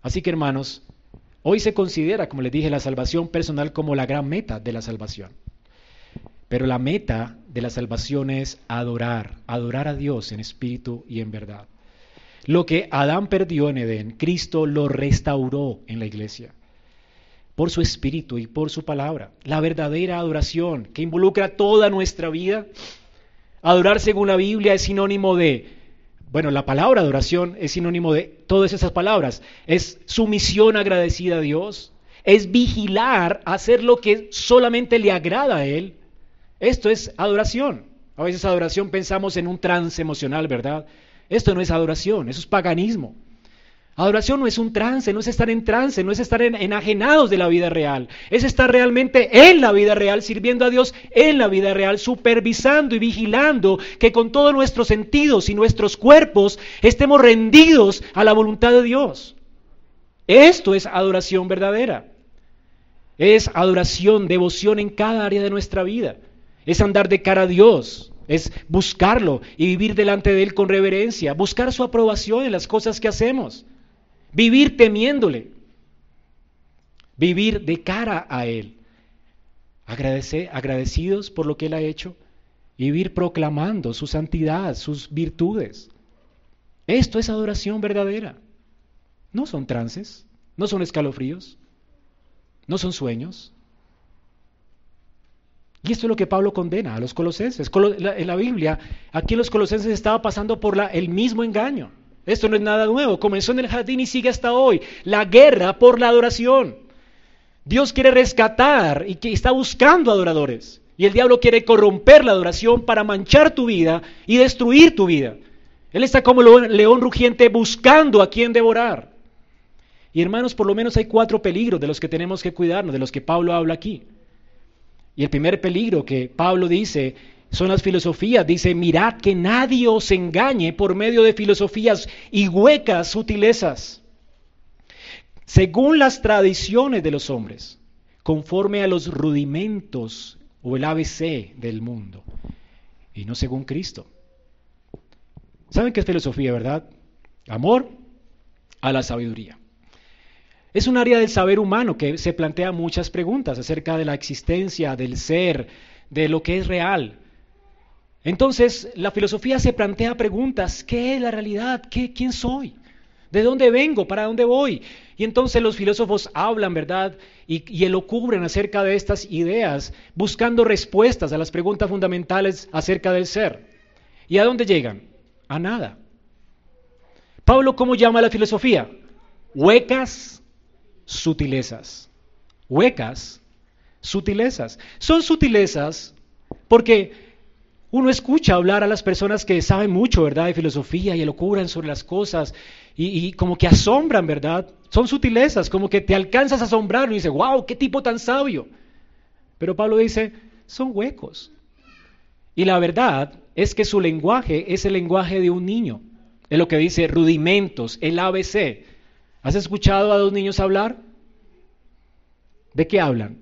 Así que, hermanos, hoy se considera, como les dije, la salvación personal como la gran meta de la salvación. Pero la meta de la salvación es adorar, adorar a Dios en espíritu y en verdad. Lo que Adán perdió en Edén, Cristo lo restauró en la iglesia. Por su espíritu y por su palabra. La verdadera adoración que involucra toda nuestra vida. Adorar según la Biblia es sinónimo de, bueno, la palabra adoración es sinónimo de todas esas palabras. Es sumisión agradecida a Dios, es vigilar, hacer lo que solamente le agrada a Él. Esto es adoración. A veces adoración pensamos en un trance emocional, ¿verdad? Esto no es adoración, eso es paganismo. Adoración no es un trance, no es estar en trance, no es estar enajenados de la vida real. Es estar realmente en la vida real, sirviendo a Dios en la vida real, supervisando y vigilando que con todos nuestros sentidos y nuestros cuerpos estemos rendidos a la voluntad de Dios. Esto es adoración verdadera. Es adoración, devoción en cada área de nuestra vida. Es andar de cara a Dios, es buscarlo y vivir delante de Él con reverencia, buscar su aprobación en las cosas que hacemos, vivir temiéndole, vivir de cara a Él, agradecidos por lo que Él ha hecho, vivir proclamando su santidad, sus virtudes. Esto es adoración verdadera. No son trances, no son escalofríos, no son sueños, y esto es lo que Pablo condena a los colosenses. En la Biblia, aquí los colosenses estaba pasando por el mismo engaño. Esto no es nada nuevo. Comenzó en el jardín y sigue hasta hoy. La guerra por la adoración. Dios quiere rescatar y que está buscando adoradores. Y el diablo quiere corromper la adoración para manchar tu vida y destruir tu vida. Él está como león rugiente buscando a quien devorar. Y hermanos, por lo menos hay cuatro peligros de los que tenemos que cuidarnos, de los que Pablo habla aquí. Y el primer peligro que Pablo dice son las filosofías. Dice, mirad que nadie os engañe por medio de filosofías y huecas sutilezas, según las tradiciones de los hombres, conforme a los rudimentos o el ABC del mundo, y no según Cristo. ¿Saben qué es filosofía, verdad? Amor a la sabiduría. Es un área del saber humano que se plantea muchas preguntas acerca de la existencia, del ser, de lo que es real. Entonces, la filosofía se plantea preguntas, ¿qué es la realidad? ¿Qué, ¿Quién soy? ¿De dónde vengo? ¿Para dónde voy? Y entonces los filósofos hablan, ¿verdad? Y, y elocubren acerca de estas ideas, buscando respuestas a las preguntas fundamentales acerca del ser. ¿Y a dónde llegan? A nada. Pablo, ¿cómo llama la filosofía? Huecas sutilezas. Huecas, sutilezas. Son sutilezas porque uno escucha hablar a las personas que saben mucho, ¿verdad?, de filosofía y elocuran sobre las cosas y, como que asombran, ¿verdad? Son sutilezas, como que te alcanzas a asombrar y dices, wow, qué tipo tan sabio. Pero Pablo dice, son huecos. Y la verdad es que su lenguaje es el lenguaje de un niño. Es lo que dice rudimentos, el ABC. ¿Has escuchado a dos niños hablar? ¿De qué hablan?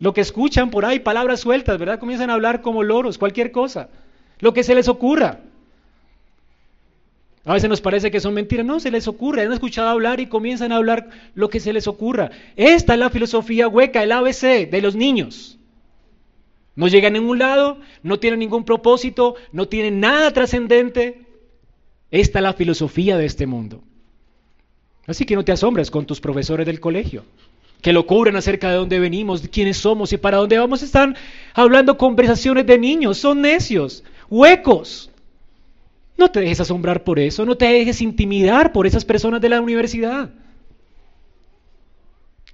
Lo que escuchan por ahí, palabras sueltas, ¿verdad? Comienzan a hablar como loros, cualquier cosa. Lo que se les ocurra. A veces nos parece que son mentiras. No, se les ocurre. Han escuchado hablar y comienzan a hablar lo que se les ocurra. Esta es la filosofía hueca, el ABC de los niños. No llegan a ningún lado, no tienen ningún propósito, no tienen nada trascendente. Esta es la filosofía de este mundo. Así que no te asombres con tus profesores del colegio, que lo cubren acerca de dónde venimos, de quiénes somos y para dónde vamos. Están hablando conversaciones de niños, son necios, huecos. No te dejes asombrar por eso, no te dejes intimidar por esas personas de la universidad.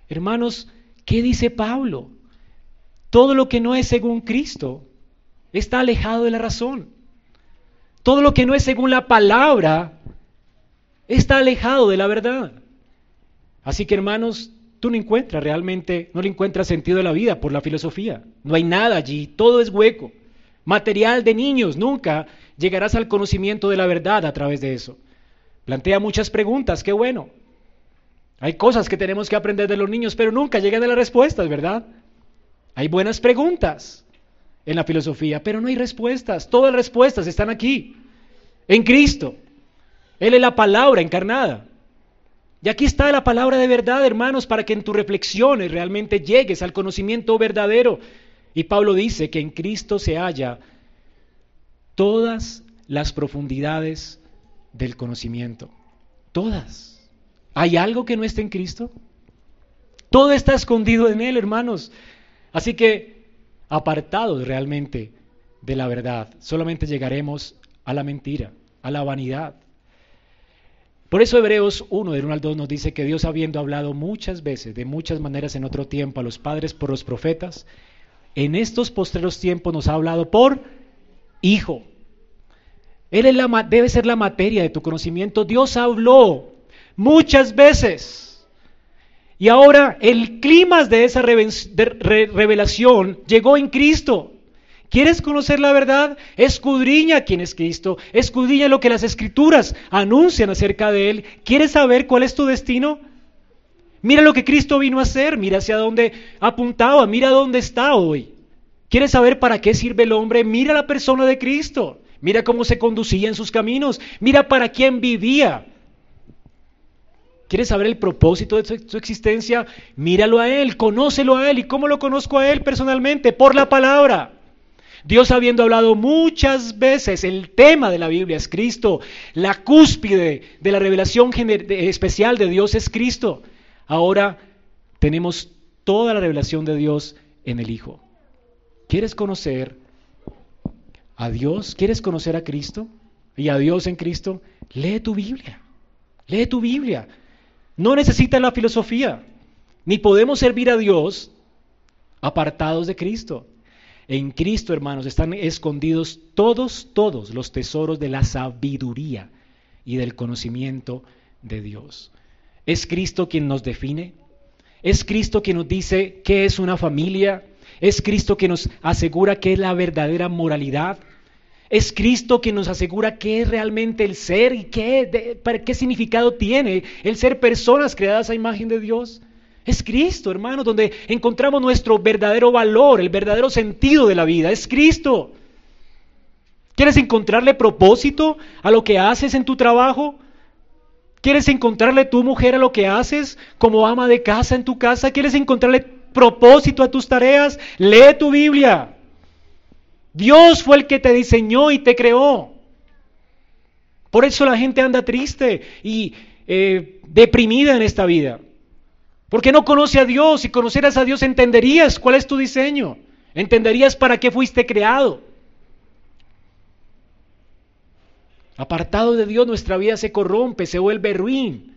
Hermanos, ¿qué dice Pablo? Todo lo que no es según Cristo está alejado de la razón. Todo lo que no es según la palabra está alejado de la verdad. Así que hermanos, tú no encuentras realmente, no le encuentras sentido a la vida por la filosofía. No hay nada allí, todo es hueco. Material de niños, nunca llegarás al conocimiento de la verdad a través de eso. Plantea muchas preguntas, qué bueno. Hay cosas que tenemos que aprender de los niños, pero nunca llegan a las respuestas, ¿verdad? Hay buenas preguntas en la filosofía, pero no hay respuestas. Todas las respuestas están aquí, en Cristo. Él es la palabra encarnada. Y aquí está la palabra de verdad, hermanos, para que en tus reflexiones realmente llegues al conocimiento verdadero. Y Pablo dice que en Cristo se halla todas las profundidades del conocimiento. Todas. ¿Hay algo que no esté en Cristo? Todo está escondido en Él, hermanos. Así que, apartados realmente de la verdad, solamente llegaremos a la mentira, a la vanidad. Por eso Hebreos 1, de 1 al 2 nos dice que Dios habiendo hablado muchas veces, de muchas maneras en otro tiempo a los padres por los profetas, en estos postreros tiempos nos ha hablado por Hijo. Él es la, debe ser la materia de tu conocimiento. Dios habló muchas veces. Y ahora el clima de esa revelación llegó en Cristo. ¿Quieres conocer la verdad? Escudriña quién es Cristo. Escudriña lo que las escrituras anuncian acerca de Él. ¿Quieres saber cuál es tu destino? Mira lo que Cristo vino a hacer. Mira hacia dónde apuntaba. Mira dónde está hoy. ¿Quieres saber para qué sirve el hombre? Mira la persona de Cristo. Mira cómo se conducía en sus caminos. Mira para quién vivía. ¿Quieres saber el propósito de su, existencia? Míralo a Él, conócelo a Él. ¿Y cómo lo conozco a Él personalmente? Por la palabra. Dios habiendo hablado muchas veces, el tema de la Biblia es Cristo, la cúspide de la revelación especial de Dios es Cristo. Ahora tenemos toda la revelación de Dios en el Hijo. ¿Quieres conocer a Dios? ¿Quieres conocer a Cristo? Y a Dios en Cristo, lee tu Biblia. Lee tu Biblia. No necesitas la filosofía, ni podemos servir a Dios apartados de Cristo. En Cristo, hermanos, están escondidos todos, todos los tesoros de la sabiduría y del conocimiento de Dios. ¿Es Cristo quien nos define? ¿Es Cristo quien nos dice qué es una familia? ¿Es Cristo quien nos asegura qué es la verdadera moralidad? ¿Es Cristo quien nos asegura qué es realmente el ser y qué, qué significado tiene el ser personas creadas a imagen de Dios? Es Cristo, hermano, donde encontramos nuestro verdadero valor, el verdadero sentido de la vida. Es Cristo. ¿Quieres encontrarle propósito a lo que haces en tu trabajo? ¿Quieres encontrarle tu mujer a lo que haces como ama de casa en tu casa? ¿Quieres encontrarle propósito a tus tareas? Lee tu Biblia. Dios fue el que te diseñó y te creó. Por eso la gente anda triste y eh, deprimida en esta vida. Porque no conoce a Dios. Si conocieras a Dios entenderías cuál es tu diseño. Entenderías para qué fuiste creado. Apartado de Dios nuestra vida se corrompe, se vuelve ruin.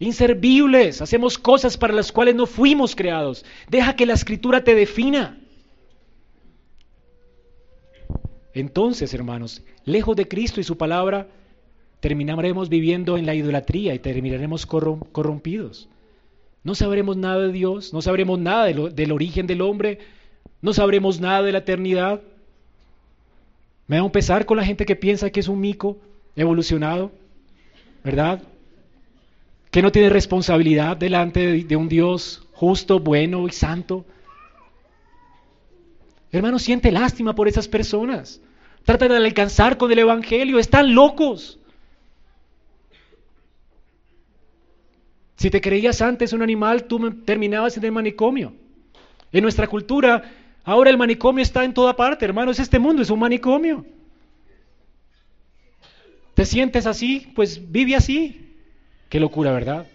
Inservibles, hacemos cosas para las cuales no fuimos creados. Deja que la escritura te defina. Entonces, hermanos, lejos de Cristo y su palabra, terminaremos viviendo en la idolatría y terminaremos corrompidos. No sabremos nada de Dios, no sabremos nada del origen del hombre, no sabremos nada de la eternidad. Me da un pesar con la gente que piensa que es un mico evolucionado, ¿verdad? Que no tiene responsabilidad delante de, de un Dios justo, bueno y santo. Hermano, siente lástima por esas personas. Tratan de alcanzar con el Evangelio, están locos. Si te creías antes un animal, tú terminabas en el manicomio. En nuestra cultura, ahora el manicomio está en toda parte, hermanos. Este mundo es un manicomio. ¿Te sientes así? Pues vive así. Qué locura, ¿verdad?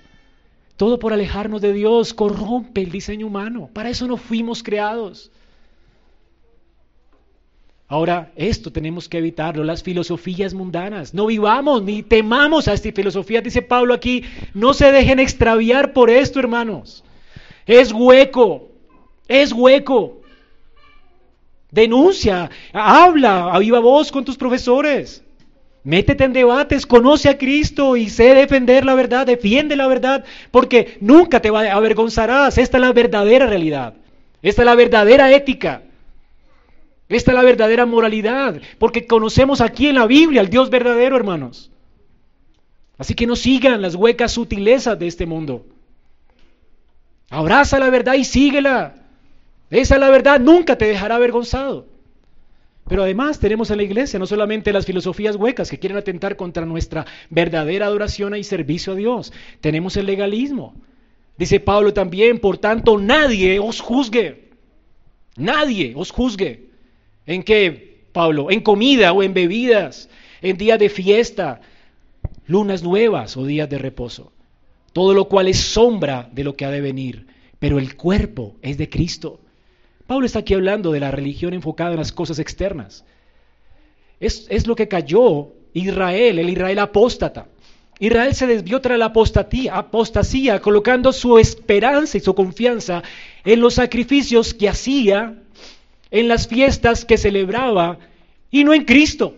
Todo por alejarnos de Dios corrompe el diseño humano. Para eso no fuimos creados. Ahora, esto tenemos que evitarlo, las filosofías mundanas. No vivamos ni temamos a esta filosofía, dice Pablo aquí. No se dejen extraviar por esto, hermanos. Es hueco, es hueco. Denuncia, habla a viva voz con tus profesores. Métete en debates, conoce a Cristo y sé defender la verdad, defiende la verdad, porque nunca te avergonzarás. Esta es la verdadera realidad. Esta es la verdadera ética. Esta es la verdadera moralidad, porque conocemos aquí en la Biblia al Dios verdadero, hermanos. Así que no sigan las huecas sutilezas de este mundo. Abraza la verdad y síguela. Esa es la verdad, nunca te dejará avergonzado. Pero además tenemos en la iglesia no solamente las filosofías huecas que quieren atentar contra nuestra verdadera adoración y servicio a Dios, tenemos el legalismo. Dice Pablo también, por tanto, nadie os juzgue. Nadie os juzgue. ¿En qué, Pablo? En comida o en bebidas, en días de fiesta, lunas nuevas o días de reposo. Todo lo cual es sombra de lo que ha de venir, pero el cuerpo es de Cristo. Pablo está aquí hablando de la religión enfocada en las cosas externas. Es, es lo que cayó Israel, el Israel apóstata. Israel se desvió tras la apostasía, apostasía, colocando su esperanza y su confianza en los sacrificios que hacía, en las fiestas que celebraba y no en Cristo.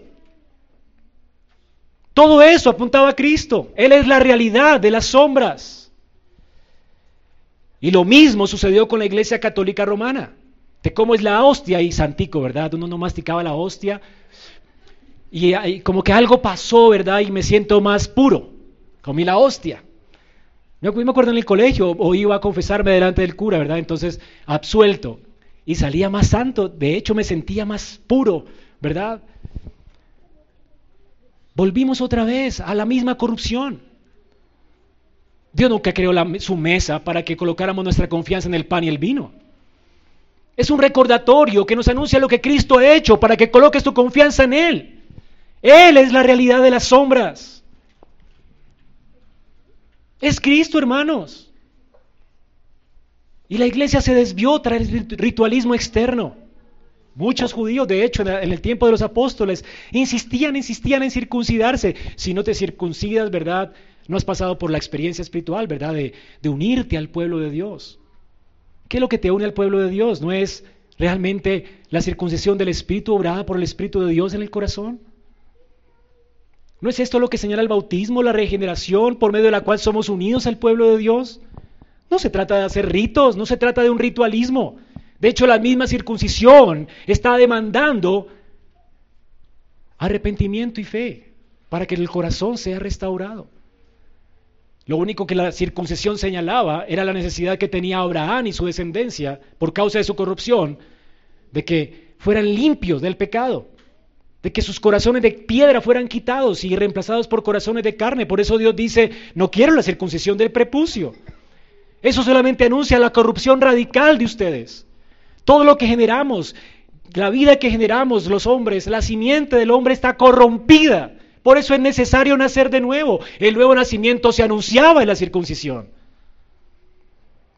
Todo eso apuntaba a Cristo. Él es la realidad de las sombras. Y lo mismo sucedió con la iglesia católica romana. De cómo es la hostia y santico, ¿verdad? Uno no masticaba la hostia. Y, como que algo pasó, ¿verdad? Y me siento más puro. Comí la hostia. Yo me acuerdo en el colegio, o iba a confesarme delante del cura, ¿verdad? Entonces, absuelto. Y salía más santo. De hecho, me sentía más puro, ¿verdad? Volvimos otra vez a la misma corrupción. Dios nunca creó su mesa para que colocáramos nuestra confianza en el pan y el vino. Es un recordatorio que nos anuncia lo que Cristo ha hecho para que coloques tu confianza en Él. Él es la realidad de las sombras. Es Cristo, hermanos. Y la iglesia se desvió tras el ritualismo externo. Muchos judíos, de hecho, en el tiempo de los apóstoles, insistían, insistían en circuncidarse. Si no te circuncidas, ¿verdad? No has pasado por la experiencia espiritual, ¿verdad? De, de unirte al pueblo de Dios. ¿Qué es lo que te une al pueblo de Dios? ¿No es realmente la circuncisión del Espíritu obrada por el Espíritu de Dios en el corazón? ¿No es esto lo que señala el bautismo, la regeneración por medio de la cual somos unidos al pueblo de Dios? No se trata de hacer ritos, no se trata de un ritualismo. De hecho, la misma circuncisión está demandando arrepentimiento y fe para que el corazón sea restaurado. Lo único que la circuncisión señalaba era la necesidad que tenía Abraham y su descendencia por causa de su corrupción de que fueran limpios del pecado, de que sus corazones de piedra fueran quitados y reemplazados por corazones de carne. Por eso Dios dice, no quiero la circuncisión del prepucio. Eso solamente anuncia la corrupción radical de ustedes. Todo lo que generamos, la vida que generamos los hombres, la simiente del hombre está corrompida. Por eso es necesario nacer de nuevo. El nuevo nacimiento se anunciaba en la circuncisión.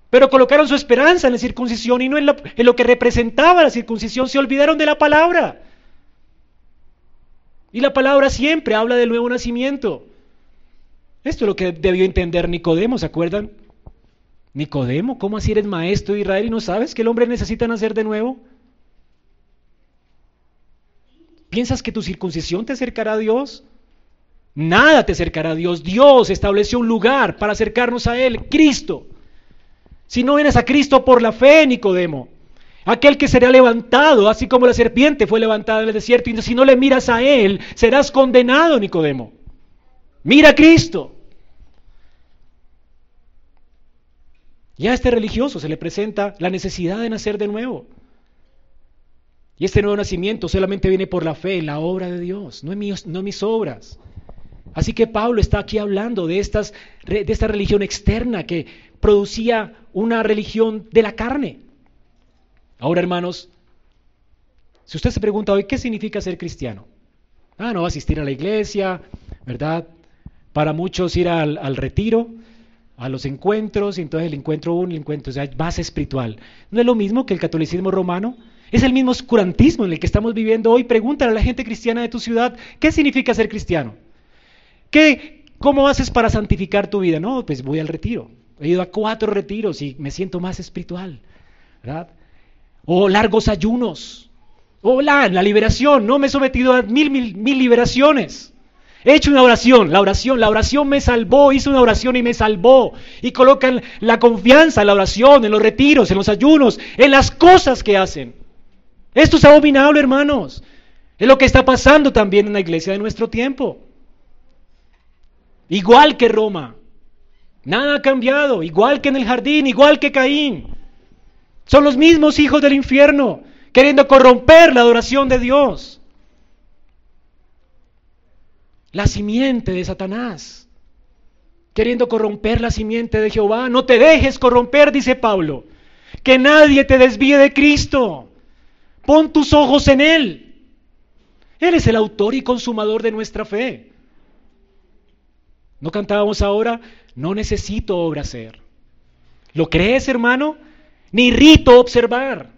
Pero colocaron su esperanza en la circuncisión y no en en lo, que representaba la circuncisión. Se olvidaron de la palabra. Y la palabra siempre habla del nuevo nacimiento. Esto es lo que debió entender Nicodemo, ¿se acuerdan? Nicodemo, ¿cómo así eres maestro de Israel y no sabes que el hombre necesita nacer de nuevo? ¿Piensas que tu circuncisión te acercará a Dios? Nada te acercará a Dios. Dios estableció un lugar para acercarnos a Él, Cristo. Si no vienes a Cristo por la fe, Nicodemo, aquel que será levantado, así como la serpiente fue levantada en el desierto, y si no le miras a Él, serás condenado, Nicodemo. Mira a Cristo. Y a este religioso se le presenta la necesidad de nacer de nuevo. Y este nuevo nacimiento solamente viene por la fe la obra de Dios, no en mis, no mis obras. Así que Pablo está aquí hablando de, estas, de esta religión externa que producía una religión de la carne. Ahora, hermanos, si usted se pregunta hoy, ¿qué significa ser cristiano? Ah, no, asistir a la iglesia, ¿verdad? Para muchos ir al, al retiro, a los encuentros, y entonces el encuentro uno, el encuentro, o sea, base espiritual. ¿No es lo mismo que el catolicismo romano? Es el mismo oscurantismo en el que estamos viviendo hoy. Pregúntale a la gente cristiana de tu ciudad, ¿qué significa ser cristiano? ¿Qué, ¿Cómo haces para santificar tu vida? No, pues voy al retiro. He ido a cuatro retiros y me siento más espiritual, ¿verdad? O largos ayunos. O la, la liberación, no me he sometido a mil, mil, mil liberaciones. He hecho una oración, la oración, la oración me salvó, hice una oración y me salvó. Y colocan la confianza en la oración, en los retiros, en los ayunos, en las cosas que hacen. Esto es abominable, hermanos. Es lo que está pasando también en la iglesia de nuestro tiempo. Igual que Roma. Nada ha cambiado. Igual que en el jardín, igual que Caín. Son los mismos hijos del infierno, queriendo corromper la adoración de Dios la simiente de Satanás, queriendo corromper la simiente de Jehová. No te dejes corromper, dice Pablo. Que nadie te desvíe de Cristo. Pon tus ojos en Él. Él es el autor y consumador de nuestra fe. ¿No cantábamos ahora? No necesito obra hacer. ¿Lo crees, hermano? Ni rito observar.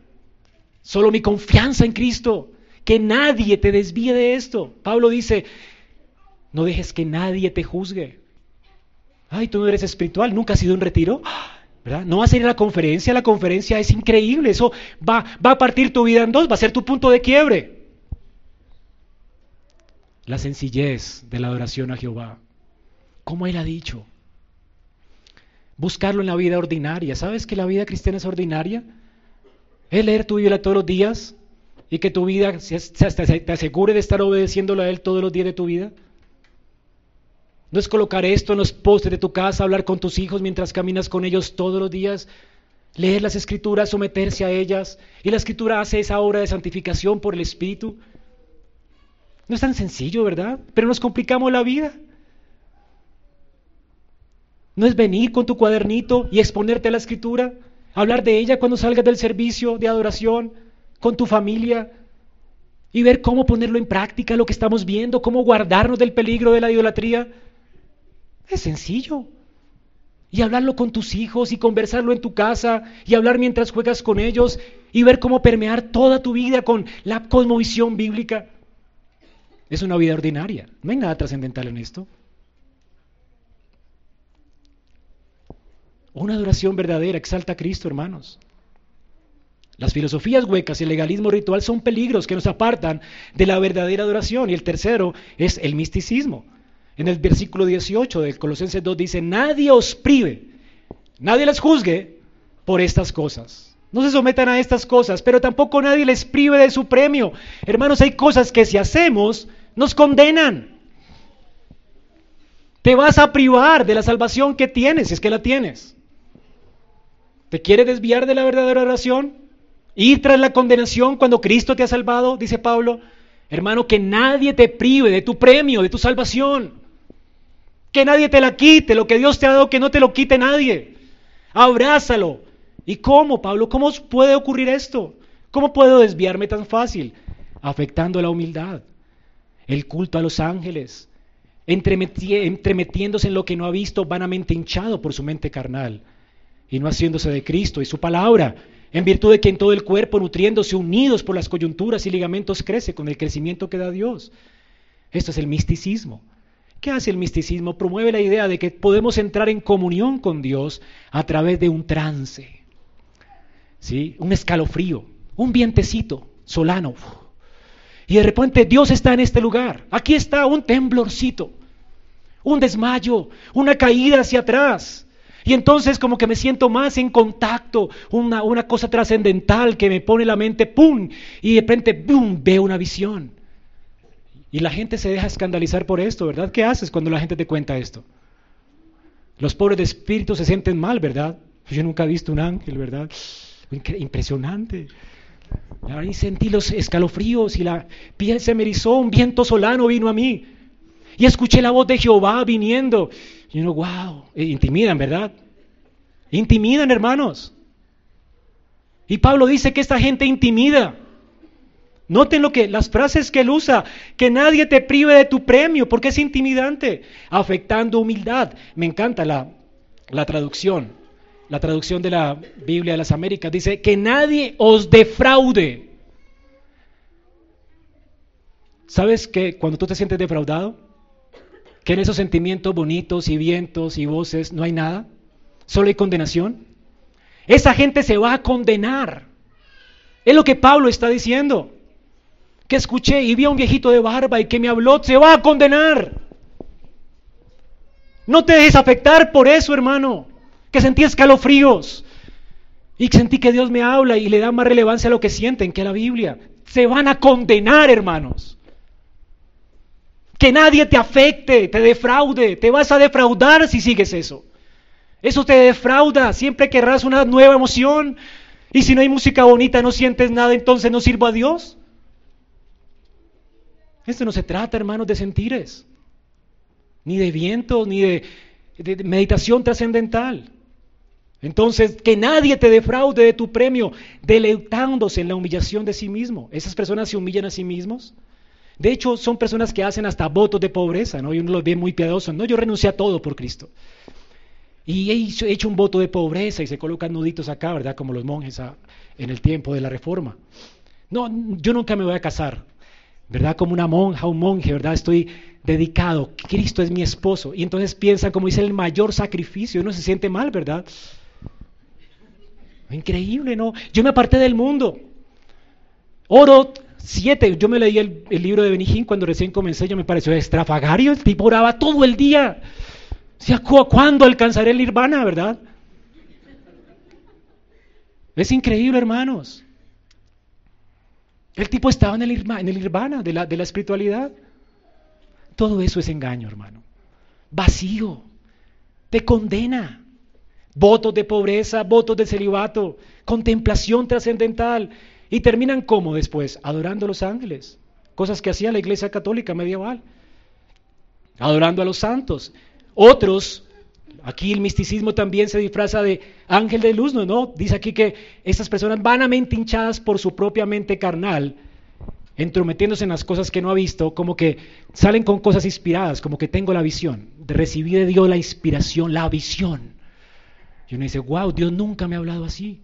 Solo mi confianza en Cristo. Que nadie te desvíe de esto. Pablo dice, no dejes que nadie te juzgue. Ay, tú no eres espiritual, nunca has ido a un retiro. ¿verdad? No vas a ir a la conferencia, la conferencia es increíble, eso va, va a partir tu vida en dos, va a ser tu punto de quiebre. La sencillez de la adoración a Jehová. Como él ha dicho. Buscarlo en la vida ordinaria. ¿Sabes que la vida cristiana es ordinaria? Es leer tu Biblia todos los días y que tu vida te asegure de estar obedeciéndolo a Él todos los días de tu vida. No es colocar esto en los postes de tu casa, hablar con tus hijos mientras caminas con ellos todos los días, leer las escrituras, someterse a ellas. Y la escritura hace esa obra de santificación por el Espíritu. No es tan sencillo, ¿verdad? Pero nos complicamos la vida. No es venir con tu cuadernito y exponerte a la escritura, hablar de ella cuando salgas del servicio de adoración, con tu familia, y ver cómo ponerlo en práctica, lo que estamos viendo, cómo guardarnos del peligro de la idolatría. Es sencillo. Y hablarlo con tus hijos y conversarlo en tu casa y hablar mientras juegas con ellos y ver cómo permear toda tu vida con la cosmovisión bíblica. Es una vida ordinaria. No hay nada trascendental en esto. Una adoración verdadera exalta a Cristo, hermanos. Las filosofías huecas y el legalismo ritual son peligros que nos apartan de la verdadera adoración. Y el tercero es el misticismo. En el versículo 18 del Colosenses 2 dice, nadie os prive, nadie les juzgue por estas cosas. No se sometan a estas cosas, pero tampoco nadie les prive de su premio. Hermanos, hay cosas que si hacemos nos condenan. Te vas a privar de la salvación que tienes, si es que la tienes. ¿Te quiere desviar de la verdadera oración? Ir tras la condenación cuando Cristo te ha salvado, dice Pablo. Hermano, que nadie te prive de tu premio, de tu salvación. Que nadie te la quite, lo que Dios te ha dado, que no te lo quite nadie. Abrázalo. ¿Y cómo, Pablo? ¿Cómo puede ocurrir esto? ¿Cómo puedo desviarme tan fácil? Afectando la humildad, el culto a los ángeles, entremetiéndose en lo que no ha visto, vanamente hinchado por su mente carnal, y no haciéndose de Cristo y su palabra, en virtud de que en todo el cuerpo, nutriéndose unidos por las coyunturas y ligamentos, crece con el crecimiento que da Dios. Esto es el misticismo. ¿Qué hace el misticismo? Promueve la idea de que podemos entrar en comunión con Dios a través de un trance, ¿sí? un escalofrío, un vientecito solano. Y de repente Dios está en este lugar. Aquí está un temblorcito, un desmayo, una caída hacia atrás. Y entonces como que me siento más en contacto, una, una cosa trascendental que me pone la mente, ¡pum! Y de repente, ¡pum! Veo una visión. Y la gente se deja escandalizar por esto, ¿verdad? ¿Qué haces cuando la gente te cuenta esto? Los pobres de espíritu se sienten mal, ¿verdad? Yo nunca he visto un ángel, ¿verdad? Impresionante. Ahí sentí los escalofríos y la piel se me un viento solano vino a mí. Y escuché la voz de Jehová viniendo. Y uno, wow, e intimidan, ¿verdad? Intimidan, hermanos. Y Pablo dice que esta gente intimida. Noten lo que las frases que él usa, que nadie te prive de tu premio, porque es intimidante, afectando humildad. Me encanta la, la traducción, la traducción de la Biblia de las Américas, dice que nadie os defraude. ¿Sabes que cuando tú te sientes defraudado, que en esos sentimientos bonitos y vientos y voces no hay nada, solo hay condenación? Esa gente se va a condenar. Es lo que Pablo está diciendo que escuché y vi a un viejito de barba y que me habló, se va a condenar. No te dejes afectar por eso, hermano, que sentí escalofríos y sentí que Dios me habla y le da más relevancia a lo que sienten que la Biblia. Se van a condenar, hermanos. Que nadie te afecte, te defraude, te vas a defraudar si sigues eso. Eso te defrauda, siempre querrás una nueva emoción. Y si no hay música bonita, no sientes nada, entonces no sirvo a Dios. Esto no se trata, hermanos, de sentires, ni de vientos, ni de, meditación trascendental. Entonces, que nadie te defraude de tu premio, deleitándose en la humillación de sí mismo. Esas personas se humillan a sí mismos. De hecho, son personas que hacen hasta votos de pobreza, ¿no? Y uno los ve muy piadosos. No, yo renuncié a todo por Cristo. Y he hecho un voto de pobreza y se colocan nuditos acá, ¿verdad? Como los monjes en el tiempo de la reforma. No, yo nunca me voy a casar ¿verdad? Como una monja, un monje, ¿verdad? Estoy dedicado, Cristo es mi esposo. Y entonces piensan como dice el mayor sacrificio, uno se siente mal, ¿verdad? Increíble, ¿no? Yo me aparté del mundo. Oro siete, yo me leí el, libro de Benijín cuando recién comencé, yo me pareció estrafagario, el tipo oraba todo el día. O ¿cuándo alcanzaré el nirvana, verdad? Es increíble, hermanos. El tipo estaba en el, en el de la, de la espiritualidad. Todo eso es engaño, hermano. Vacío. Te condena. Votos de pobreza, votos de celibato, contemplación trascendental. Y terminan como después, adorando a los ángeles. Cosas que hacía la iglesia católica medieval. Adorando a los santos. Otros, aquí el misticismo también se disfraza de ángel de luz, ¿no? ¿no? Dice aquí que estas personas vanamente hinchadas por su propia mente carnal entrometiéndose en las cosas que no ha visto, como que salen con cosas inspiradas, como que tengo la visión, de recibir de Dios la inspiración, la visión. Y uno dice, wow, Dios nunca me ha hablado así.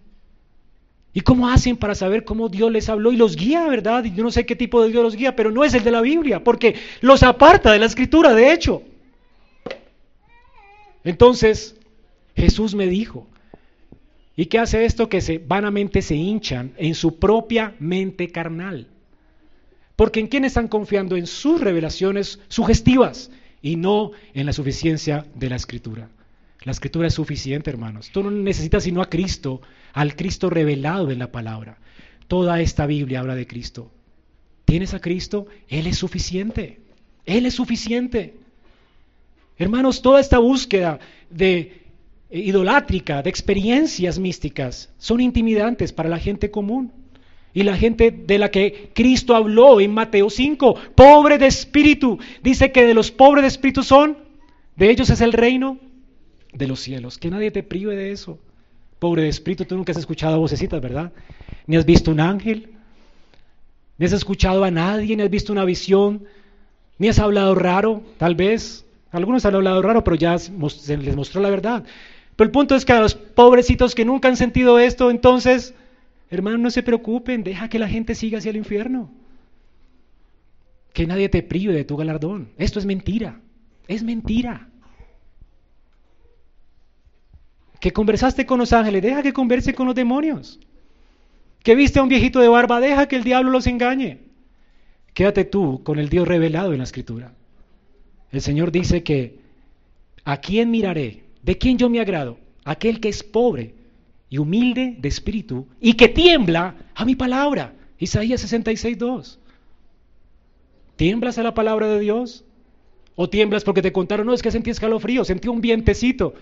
¿Y cómo hacen para saber cómo Dios les habló y los guía, verdad? Y yo no sé qué tipo de Dios los guía, pero no es el de la Biblia, porque los aparta de la escritura, de hecho. Entonces, Jesús me dijo, ¿y qué hace esto? Que se, vanamente se hinchan en su propia mente carnal. Porque en quién están confiando en sus revelaciones sugestivas y no en la suficiencia de la escritura. La escritura es suficiente, hermanos. Tú no necesitas sino a Cristo, al Cristo revelado en la palabra. Toda esta Biblia habla de Cristo. ¿Tienes a Cristo? Él es suficiente. Él es suficiente. Hermanos, toda esta búsqueda de eh, idolátrica, de experiencias místicas, son intimidantes para la gente común. Y la gente de la que Cristo habló en Mateo 5, pobre de espíritu, dice que de los pobres de espíritu son, de ellos es el reino de los cielos. Que nadie te prive de eso. Pobre de espíritu, tú nunca has escuchado vocecitas, ¿verdad? Ni has visto un ángel, ni has escuchado a nadie, ni has visto una visión, ni has hablado raro, tal vez. Algunos han hablado raro, pero ya se les mostró la verdad. Pero el punto es que a los pobrecitos que nunca han sentido esto, entonces Hermanos, no se preocupen, deja que la gente siga hacia el infierno. Que nadie te prive de tu galardón. Esto es mentira. Es mentira. Que conversaste con los ángeles, deja que converse con los demonios. Que viste a un viejito de barba, deja que el diablo los engañe. Quédate tú con el Dios revelado en la escritura. El Señor dice que ¿a quién miraré? ¿De quién yo me agrado? Aquel que es pobre y humilde de espíritu y que tiembla a mi palabra. Isaías 66, 2. ¿Tiemblas a la palabra de Dios? ¿O tiemblas porque te contaron, no, es que sentí escalofrío, sentí un vientecito?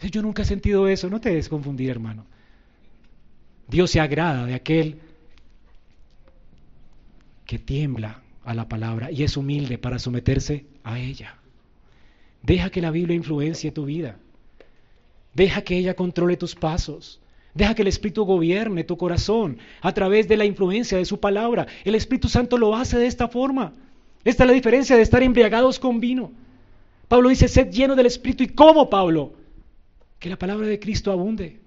Yo nunca he sentido eso, no te des confundir, hermano. Dios se agrada de aquel que tiembla a la palabra y es humilde para someterse a ella. Deja que la Biblia influencie tu vida. Deja que ella controle tus pasos. Deja que el Espíritu gobierne tu corazón a través de la influencia de su palabra. El Espíritu Santo lo hace de esta forma. Esta es la diferencia de estar embriagados con vino. Pablo dice, sed lleno del Espíritu. ¿Y cómo, Pablo? Que la palabra de Cristo abunde.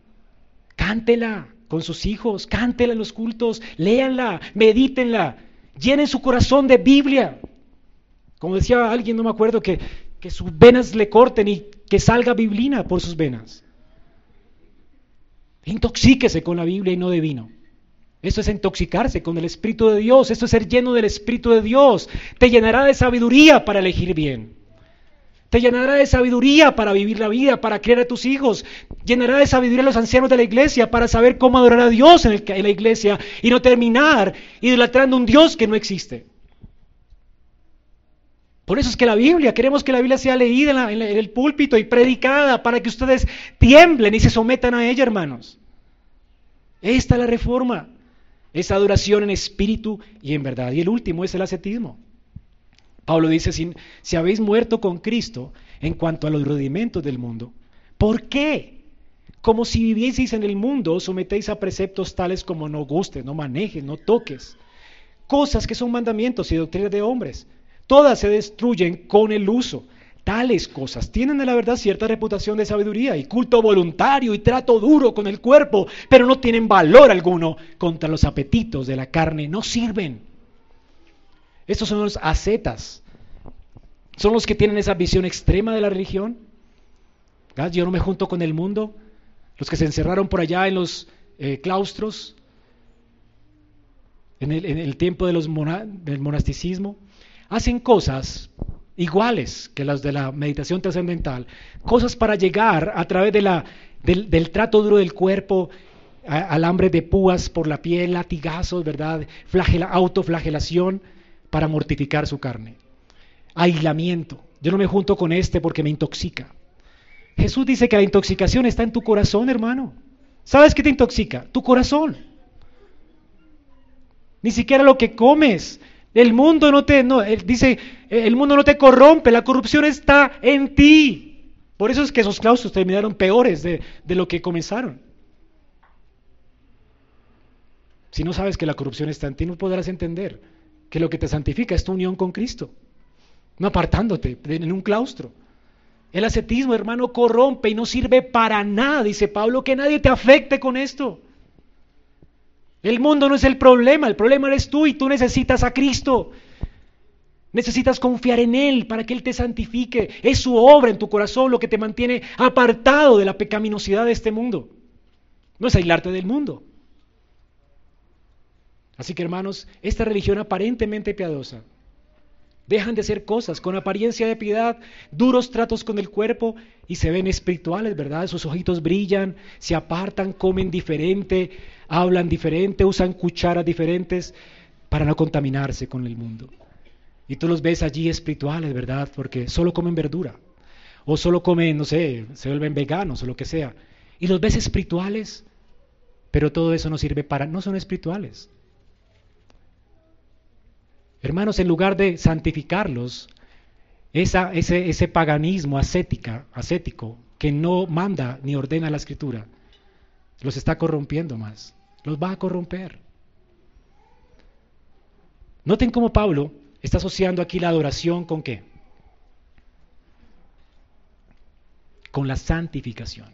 Cántela con sus hijos, cántela en los cultos, léanla, medítenla, llenen su corazón de Biblia. Como decía alguien, no me acuerdo, que, que sus venas le corten y que salga biblina por sus venas. Intoxíquese con la Biblia y no de vino. Esto es intoxicarse con el Espíritu de Dios. Esto es ser lleno del Espíritu de Dios. Te llenará de sabiduría para elegir bien. Te llenará de sabiduría para vivir la vida, para criar a tus hijos. Llenará de sabiduría a los ancianos de la iglesia para saber cómo adorar a Dios en, la iglesia y no terminar idolatrando un Dios que no existe. Por eso es que la Biblia, queremos que la Biblia sea leída en, el púlpito y predicada para que ustedes tiemblen y se sometan a ella, hermanos. Esta es la reforma, es adoración en espíritu y en verdad. Y el último es el ascetismo. Pablo dice, si, si habéis muerto con Cristo en cuanto a los rudimentos del mundo, ¿por qué? Como si vivieseis en el mundo, sometéis a preceptos tales como no gustes, no manejes, no toques. Cosas que son mandamientos y doctrinas de hombres Todas se destruyen con el uso. Tales cosas tienen de la verdad cierta reputación de sabiduría y culto voluntario y trato duro con el cuerpo, pero no tienen valor alguno contra los apetitos de la carne, no sirven. Estos son los ascetas. Son los que tienen esa visión extrema de la religión. Yo no me junto con el mundo. Los que se encerraron por allá en los eh, claustros, en el, tiempo de los del monasticismo, hacen cosas iguales que las de la meditación trascendental, cosas para llegar a través de la, del, trato duro del cuerpo, alambre de púas por la piel, latigazos, ¿verdad? Flagela, autoflagelación para mortificar su carne. Aislamiento. Yo no me junto con este porque me intoxica. Jesús dice que la intoxicación está en tu corazón, hermano. ¿Sabes qué te intoxica? Tu corazón. Ni siquiera lo que comes. El mundo no te, no, dice, el mundo no te corrompe, la corrupción está en ti. Por eso es que esos claustros terminaron peores de, de lo que comenzaron. Si no sabes que la corrupción está en ti, no podrás entender que lo que te santifica es tu unión con Cristo, no apartándote en un claustro. El ascetismo, hermano, corrompe y no sirve para nada, dice Pablo, que nadie te afecte con esto. El mundo no es el problema, el problema eres tú y tú necesitas a Cristo. Necesitas confiar en Él para que Él te santifique. Es su obra en tu corazón lo que te mantiene apartado de la pecaminosidad de este mundo. No es aislarte del mundo. Así que hermanos, esta religión aparentemente piadosa, dejan de ser cosas con apariencia de piedad, duros tratos con el cuerpo y se ven espirituales, ¿verdad? Sus ojitos brillan, se apartan, comen diferente, hablan diferente, usan cucharas diferentes para no contaminarse con el mundo. Y tú los ves allí espirituales, ¿verdad? Porque solo comen verdura. O solo comen, no sé, se vuelven veganos o lo que sea. Y los ves espirituales, pero todo eso no sirve para, no son espirituales. Hermanos, en lugar de santificarlos, ese, ese paganismo ascética, ascético que no manda ni ordena la escritura, los está corrompiendo más, los va a corromper. Noten cómo Pablo está asociando aquí la adoración con qué? Con la santificación.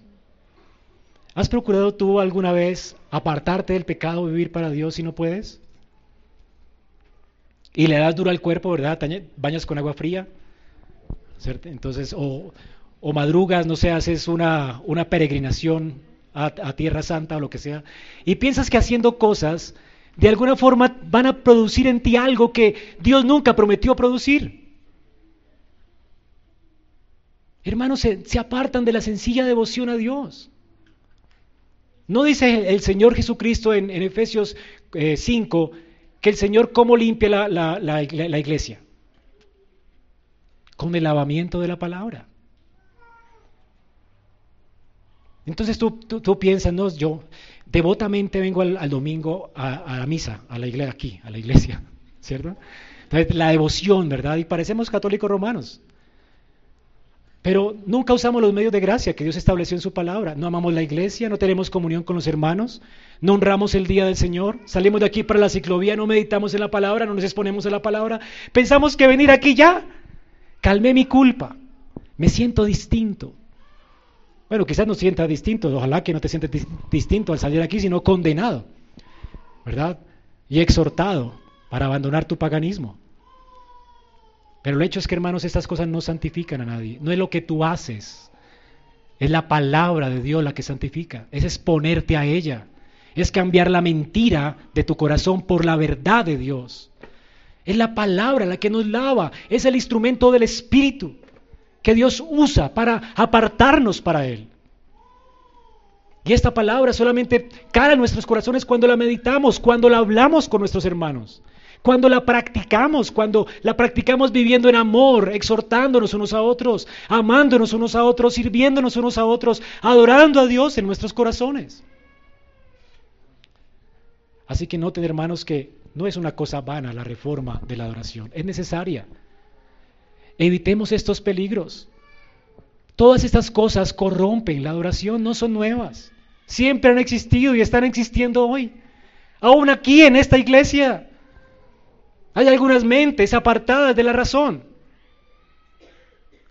¿Has procurado tú alguna vez apartarte del pecado, vivir para Dios si no puedes? y le das duro al cuerpo, ¿verdad? Bañas con agua fría, ¿cierto? Entonces, o, madrugas, no sé, haces una, una peregrinación a, Tierra Santa o lo que sea, y piensas que haciendo cosas, de alguna forma van a producir en ti algo que Dios nunca prometió producir. Hermanos, se, apartan de la sencilla devoción a Dios. ¿No dice el Señor Jesucristo en, Efesios 5 eh, que el Señor cómo limpia la, iglesia. Con el lavamiento de la palabra. Entonces tú, tú, piensas, no, yo devotamente vengo al, domingo a, la misa, a la iglesia, aquí, a la iglesia, ¿cierto? Entonces, la devoción, ¿verdad? Y parecemos católicos romanos. Pero nunca usamos los medios de gracia que Dios estableció en su palabra. No amamos la iglesia, no tenemos comunión con los hermanos, no honramos el día del Señor, salimos de aquí para la ciclovía, no meditamos en la palabra, no nos exponemos en la palabra. Pensamos que venir aquí ya, calmé mi culpa, me siento distinto. Bueno, quizás no sienta distinto, ojalá que no te sientas distinto al salir aquí, sino condenado, ¿verdad? Y exhortado para abandonar tu paganismo. Pero el hecho es que, hermanos, estas cosas no santifican a nadie. No es lo que tú haces. Es la palabra de Dios la que santifica. Es exponerte a ella. Es cambiar la mentira de tu corazón por la verdad de Dios. Es la palabra la que nos lava. Es el instrumento del Espíritu que Dios usa para apartarnos para Él. Y esta palabra solamente en nuestros corazones cuando la meditamos, cuando la hablamos con nuestros hermanos. Cuando la practicamos, cuando la practicamos viviendo en amor, exhortándonos unos a otros, amándonos unos a otros, sirviéndonos unos a otros, adorando a Dios en nuestros corazones. Así que noten, hermanos, que no es una cosa vana la reforma de la adoración, es necesaria. Evitemos estos peligros. Todas estas cosas corrompen la adoración, no son nuevas. Siempre han existido y están existiendo hoy. Aún aquí en esta iglesia. Hay algunas mentes apartadas de la razón,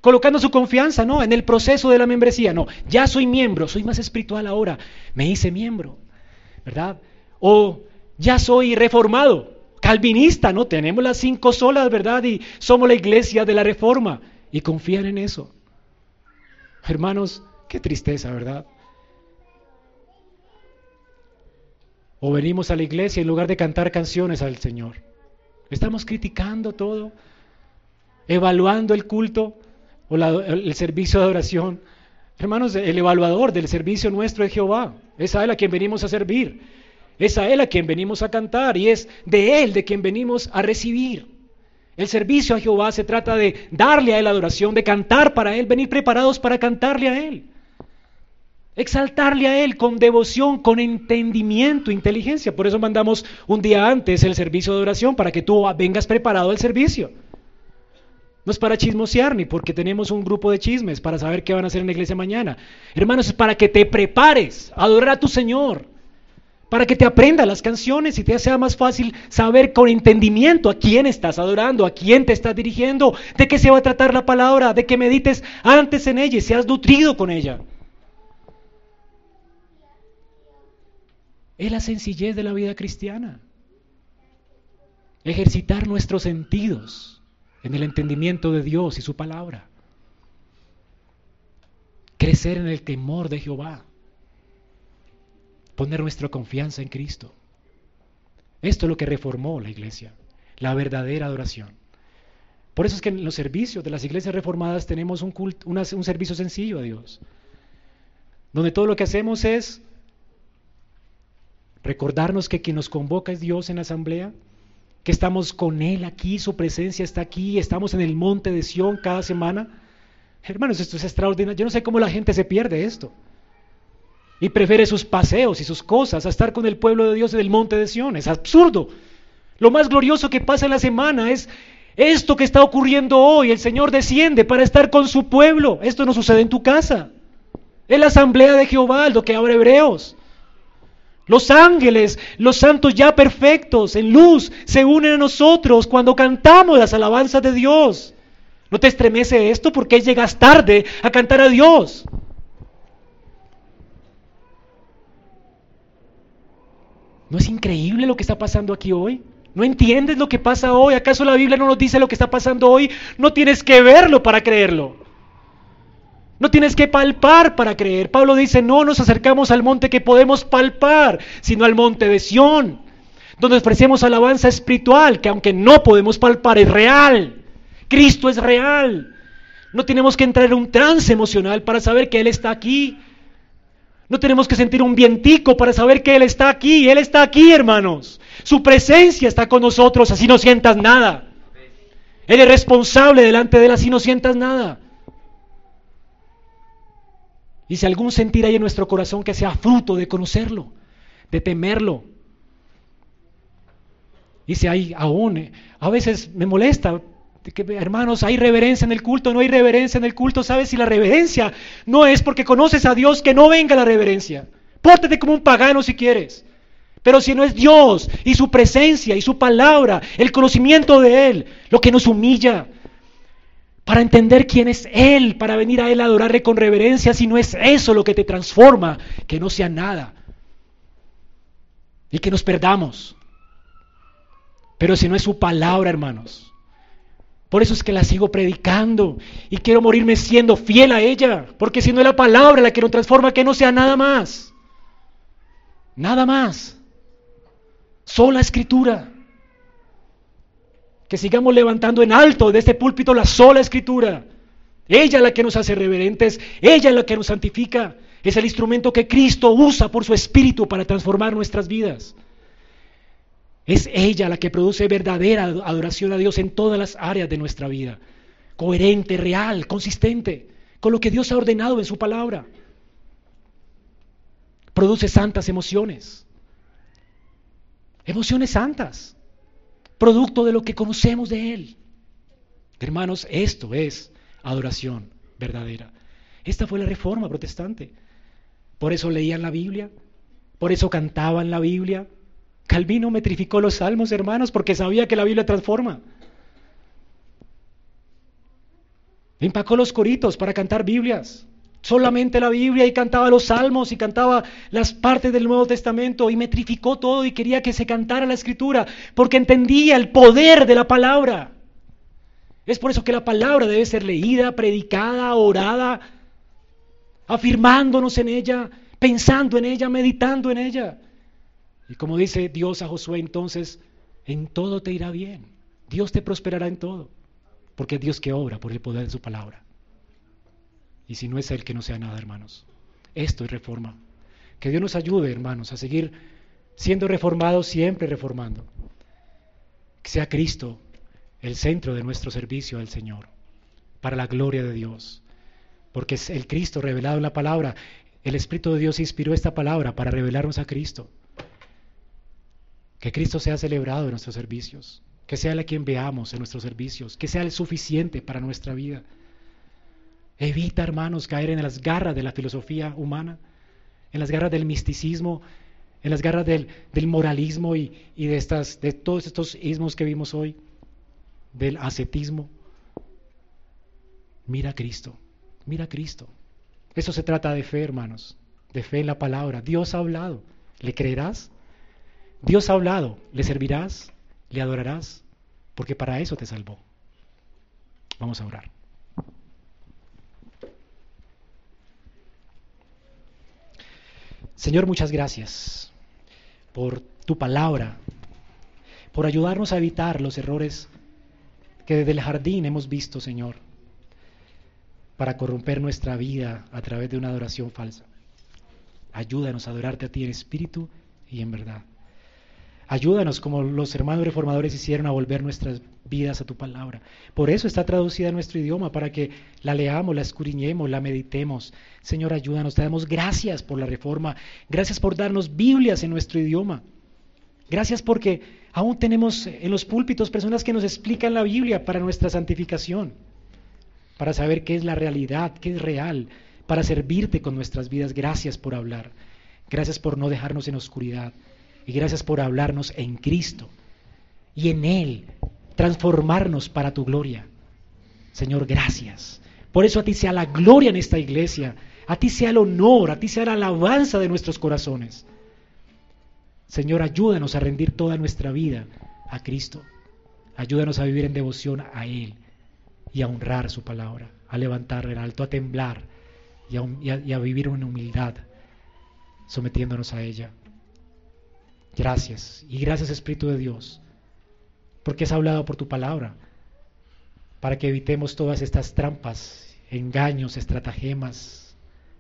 colocando su confianza, ¿no? En el proceso de la membresía. No, ya soy miembro, soy más espiritual ahora, me hice miembro, ¿verdad? O ya soy reformado, calvinista, no tenemos las cinco solas, ¿verdad? Y somos la iglesia de la reforma. Y confían en eso. Hermanos, qué tristeza, ¿verdad? O venimos a la iglesia en lugar de cantar canciones al Señor. Estamos criticando todo, evaluando el culto o el servicio de oración. Hermanos, el evaluador del servicio nuestro es Jehová. Es a Él a quien venimos a servir. Es a Él a quien venimos a cantar y es de Él de quien venimos a recibir. El servicio a Jehová se trata de darle a Él adoración, de cantar para Él, venir preparados para cantarle a Él. Exaltarle a Él con devoción, con entendimiento, inteligencia. Por eso mandamos un día antes el servicio de oración para que tú vengas preparado al servicio. No es para chismosear ni porque tenemos un grupo de chismes para saber qué van a hacer en la iglesia mañana. Hermanos, es para que te prepares a adorar a tu Señor. Para que te aprendas las canciones y te sea más fácil saber con entendimiento a quién estás adorando, a quién te estás dirigiendo, de qué se va a tratar la palabra, de que medites antes en ella y seas nutrido con ella. Es la sencillez de la vida cristiana. Ejercitar nuestros sentidos en el entendimiento de Dios y su palabra. Crecer en el temor de Jehová. Poner nuestra confianza en Cristo. Esto es lo que reformó la iglesia, la verdadera adoración. Por eso es que en los servicios de las iglesias reformadas tenemos un, un servicio sencillo a Dios, donde todo lo que hacemos es Recordarnos que quien nos convoca es Dios en la asamblea, que estamos con Él aquí, su presencia está aquí, estamos en el monte de Sión cada semana. Hermanos, esto es extraordinario. Yo no sé cómo la gente se pierde esto. Y prefiere sus paseos y sus cosas a estar con el pueblo de Dios en el monte de Sión. Es absurdo. Lo más glorioso que pasa en la semana es esto que está ocurriendo hoy. El Señor desciende para estar con su pueblo. Esto no sucede en tu casa. Es la asamblea de Jehová, lo que abre Hebreos. Los ángeles, los santos ya perfectos, en luz, se unen a nosotros cuando cantamos las alabanzas de Dios. ¿No te estremece esto? porque llegas tarde a cantar a Dios? ¿No es increíble lo que está pasando aquí hoy? ¿No entiendes lo que pasa hoy? ¿Acaso la Biblia no nos dice lo que está pasando hoy? No tienes que verlo para creerlo. No tienes que palpar para creer. Pablo dice, no nos acercamos al monte que podemos palpar, sino al monte de Sión, donde ofrecemos alabanza espiritual, que aunque no podemos palpar, es real. Cristo es real. No tenemos que entrar en un trance emocional para saber que Él está aquí. No tenemos que sentir un vientico para saber que Él está aquí. Él está aquí, hermanos. Su presencia está con nosotros, así no sientas nada. Él es responsable delante de Él, así no sientas nada. Y si algún sentir hay en nuestro corazón que sea fruto de conocerlo, de temerlo. Y si hay aún, eh, a veces me molesta, que, hermanos, hay reverencia en el culto, no hay reverencia en el culto. ¿Sabes? Si la reverencia no es porque conoces a Dios, que no venga la reverencia. Pórtate como un pagano si quieres. Pero si no es Dios y su presencia y su palabra, el conocimiento de Él, lo que nos humilla, para entender quién es Él, para venir a Él a adorarle con reverencia, si no es eso lo que te transforma, que no sea nada. Y que nos perdamos. Pero si no es su palabra, hermanos. Por eso es que la sigo predicando y quiero morirme siendo fiel a ella, porque si no es la palabra la que nos transforma, que no sea nada más. Nada más. Sola escritura que sigamos levantando en alto de este púlpito la sola escritura. Ella la que nos hace reverentes, ella la que nos santifica, es el instrumento que Cristo usa por su espíritu para transformar nuestras vidas. Es ella la que produce verdadera adoración a Dios en todas las áreas de nuestra vida, coherente, real, consistente con lo que Dios ha ordenado en su palabra. Produce santas emociones, emociones santas producto de lo que conocemos de Él. Hermanos, esto es adoración verdadera. Esta fue la reforma protestante. Por eso leían la Biblia, por eso cantaban la Biblia. Calvino metrificó los salmos, hermanos, porque sabía que la Biblia transforma. Empacó los coritos para cantar Biblias. solamente la Biblia y cantaba los salmos y cantaba las partes del Nuevo Testamento y metrificó todo y quería que se cantara la escritura porque entendía el poder de la palabra. Es por eso que la palabra debe ser leída, predicada, orada, afirmándonos en ella, pensando en ella, meditando en ella. Y como dice Dios a Josué entonces, en todo te irá bien. Dios te prosperará en todo, porque es Dios que obra por el poder de su palabra. Y si no es Él, que no sea nada, hermanos. Esto es reforma. Que Dios nos ayude, hermanos, a seguir siendo reformados, siempre reformando. Que sea Cristo el centro de nuestro servicio al Señor, para la gloria de Dios. Porque es el Cristo revelado en la palabra. El Espíritu de Dios inspiró esta palabra para revelarnos a Cristo. Que Cristo sea celebrado en nuestros servicios. Que sea Él a quien veamos en nuestros servicios. Que sea el suficiente para nuestra vida. Evita, hermanos, caer en las garras de la filosofía humana, en las garras del misticismo, en las garras del, moralismo y, de, todos estos ismos que vimos hoy, del ascetismo. Mira a Cristo, mira a Cristo. Eso se trata de fe, hermanos, de fe en la palabra. Dios ha hablado, ¿le creerás? Dios ha hablado, ¿le servirás? ¿Le adorarás? Porque para eso te salvó. Vamos a orar. Señor, muchas gracias por tu palabra, por ayudarnos a evitar los errores que desde el jardín hemos visto, Señor, para corromper nuestra vida a través de una adoración falsa. Ayúdanos a adorarte a ti en espíritu y en verdad. Ayúdanos como los hermanos reformadores hicieron a volver nuestras vidas a tu palabra. Por eso está traducida a nuestro idioma, para que la leamos, la escudriñemos, la meditemos. Señor, ayúdanos. Te damos gracias por la reforma. Gracias por darnos Biblias en nuestro idioma. Gracias porque aún tenemos en los púlpitos personas que nos explican la Biblia para nuestra santificación, para saber qué es la realidad, qué es real, para servirte con nuestras vidas. Gracias por hablar. Gracias por no dejarnos en oscuridad. Y gracias por hablarnos en Cristo y en Él, transformarnos para tu gloria. Señor, gracias. Por eso a ti sea la gloria en esta iglesia, a ti sea el honor, a ti sea la alabanza de nuestros corazones. Señor, ayúdanos a rendir toda nuestra vida a Cristo. Ayúdanos a vivir en devoción a Él y a honrar su palabra, a levantar el alto, a temblar y a, y a vivir en humildad, sometiéndonos a ella. Gracias. Y gracias Espíritu de Dios, porque has hablado por tu palabra, para que evitemos todas estas trampas, engaños, estratagemas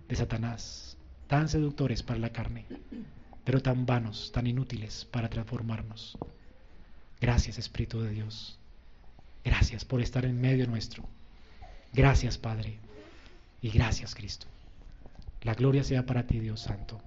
de Satanás, tan seductores para la carne, pero tan vanos, tan inútiles para transformarnos. Gracias Espíritu de Dios. Gracias por estar en medio nuestro. Gracias Padre. Y gracias Cristo. La gloria sea para ti Dios Santo.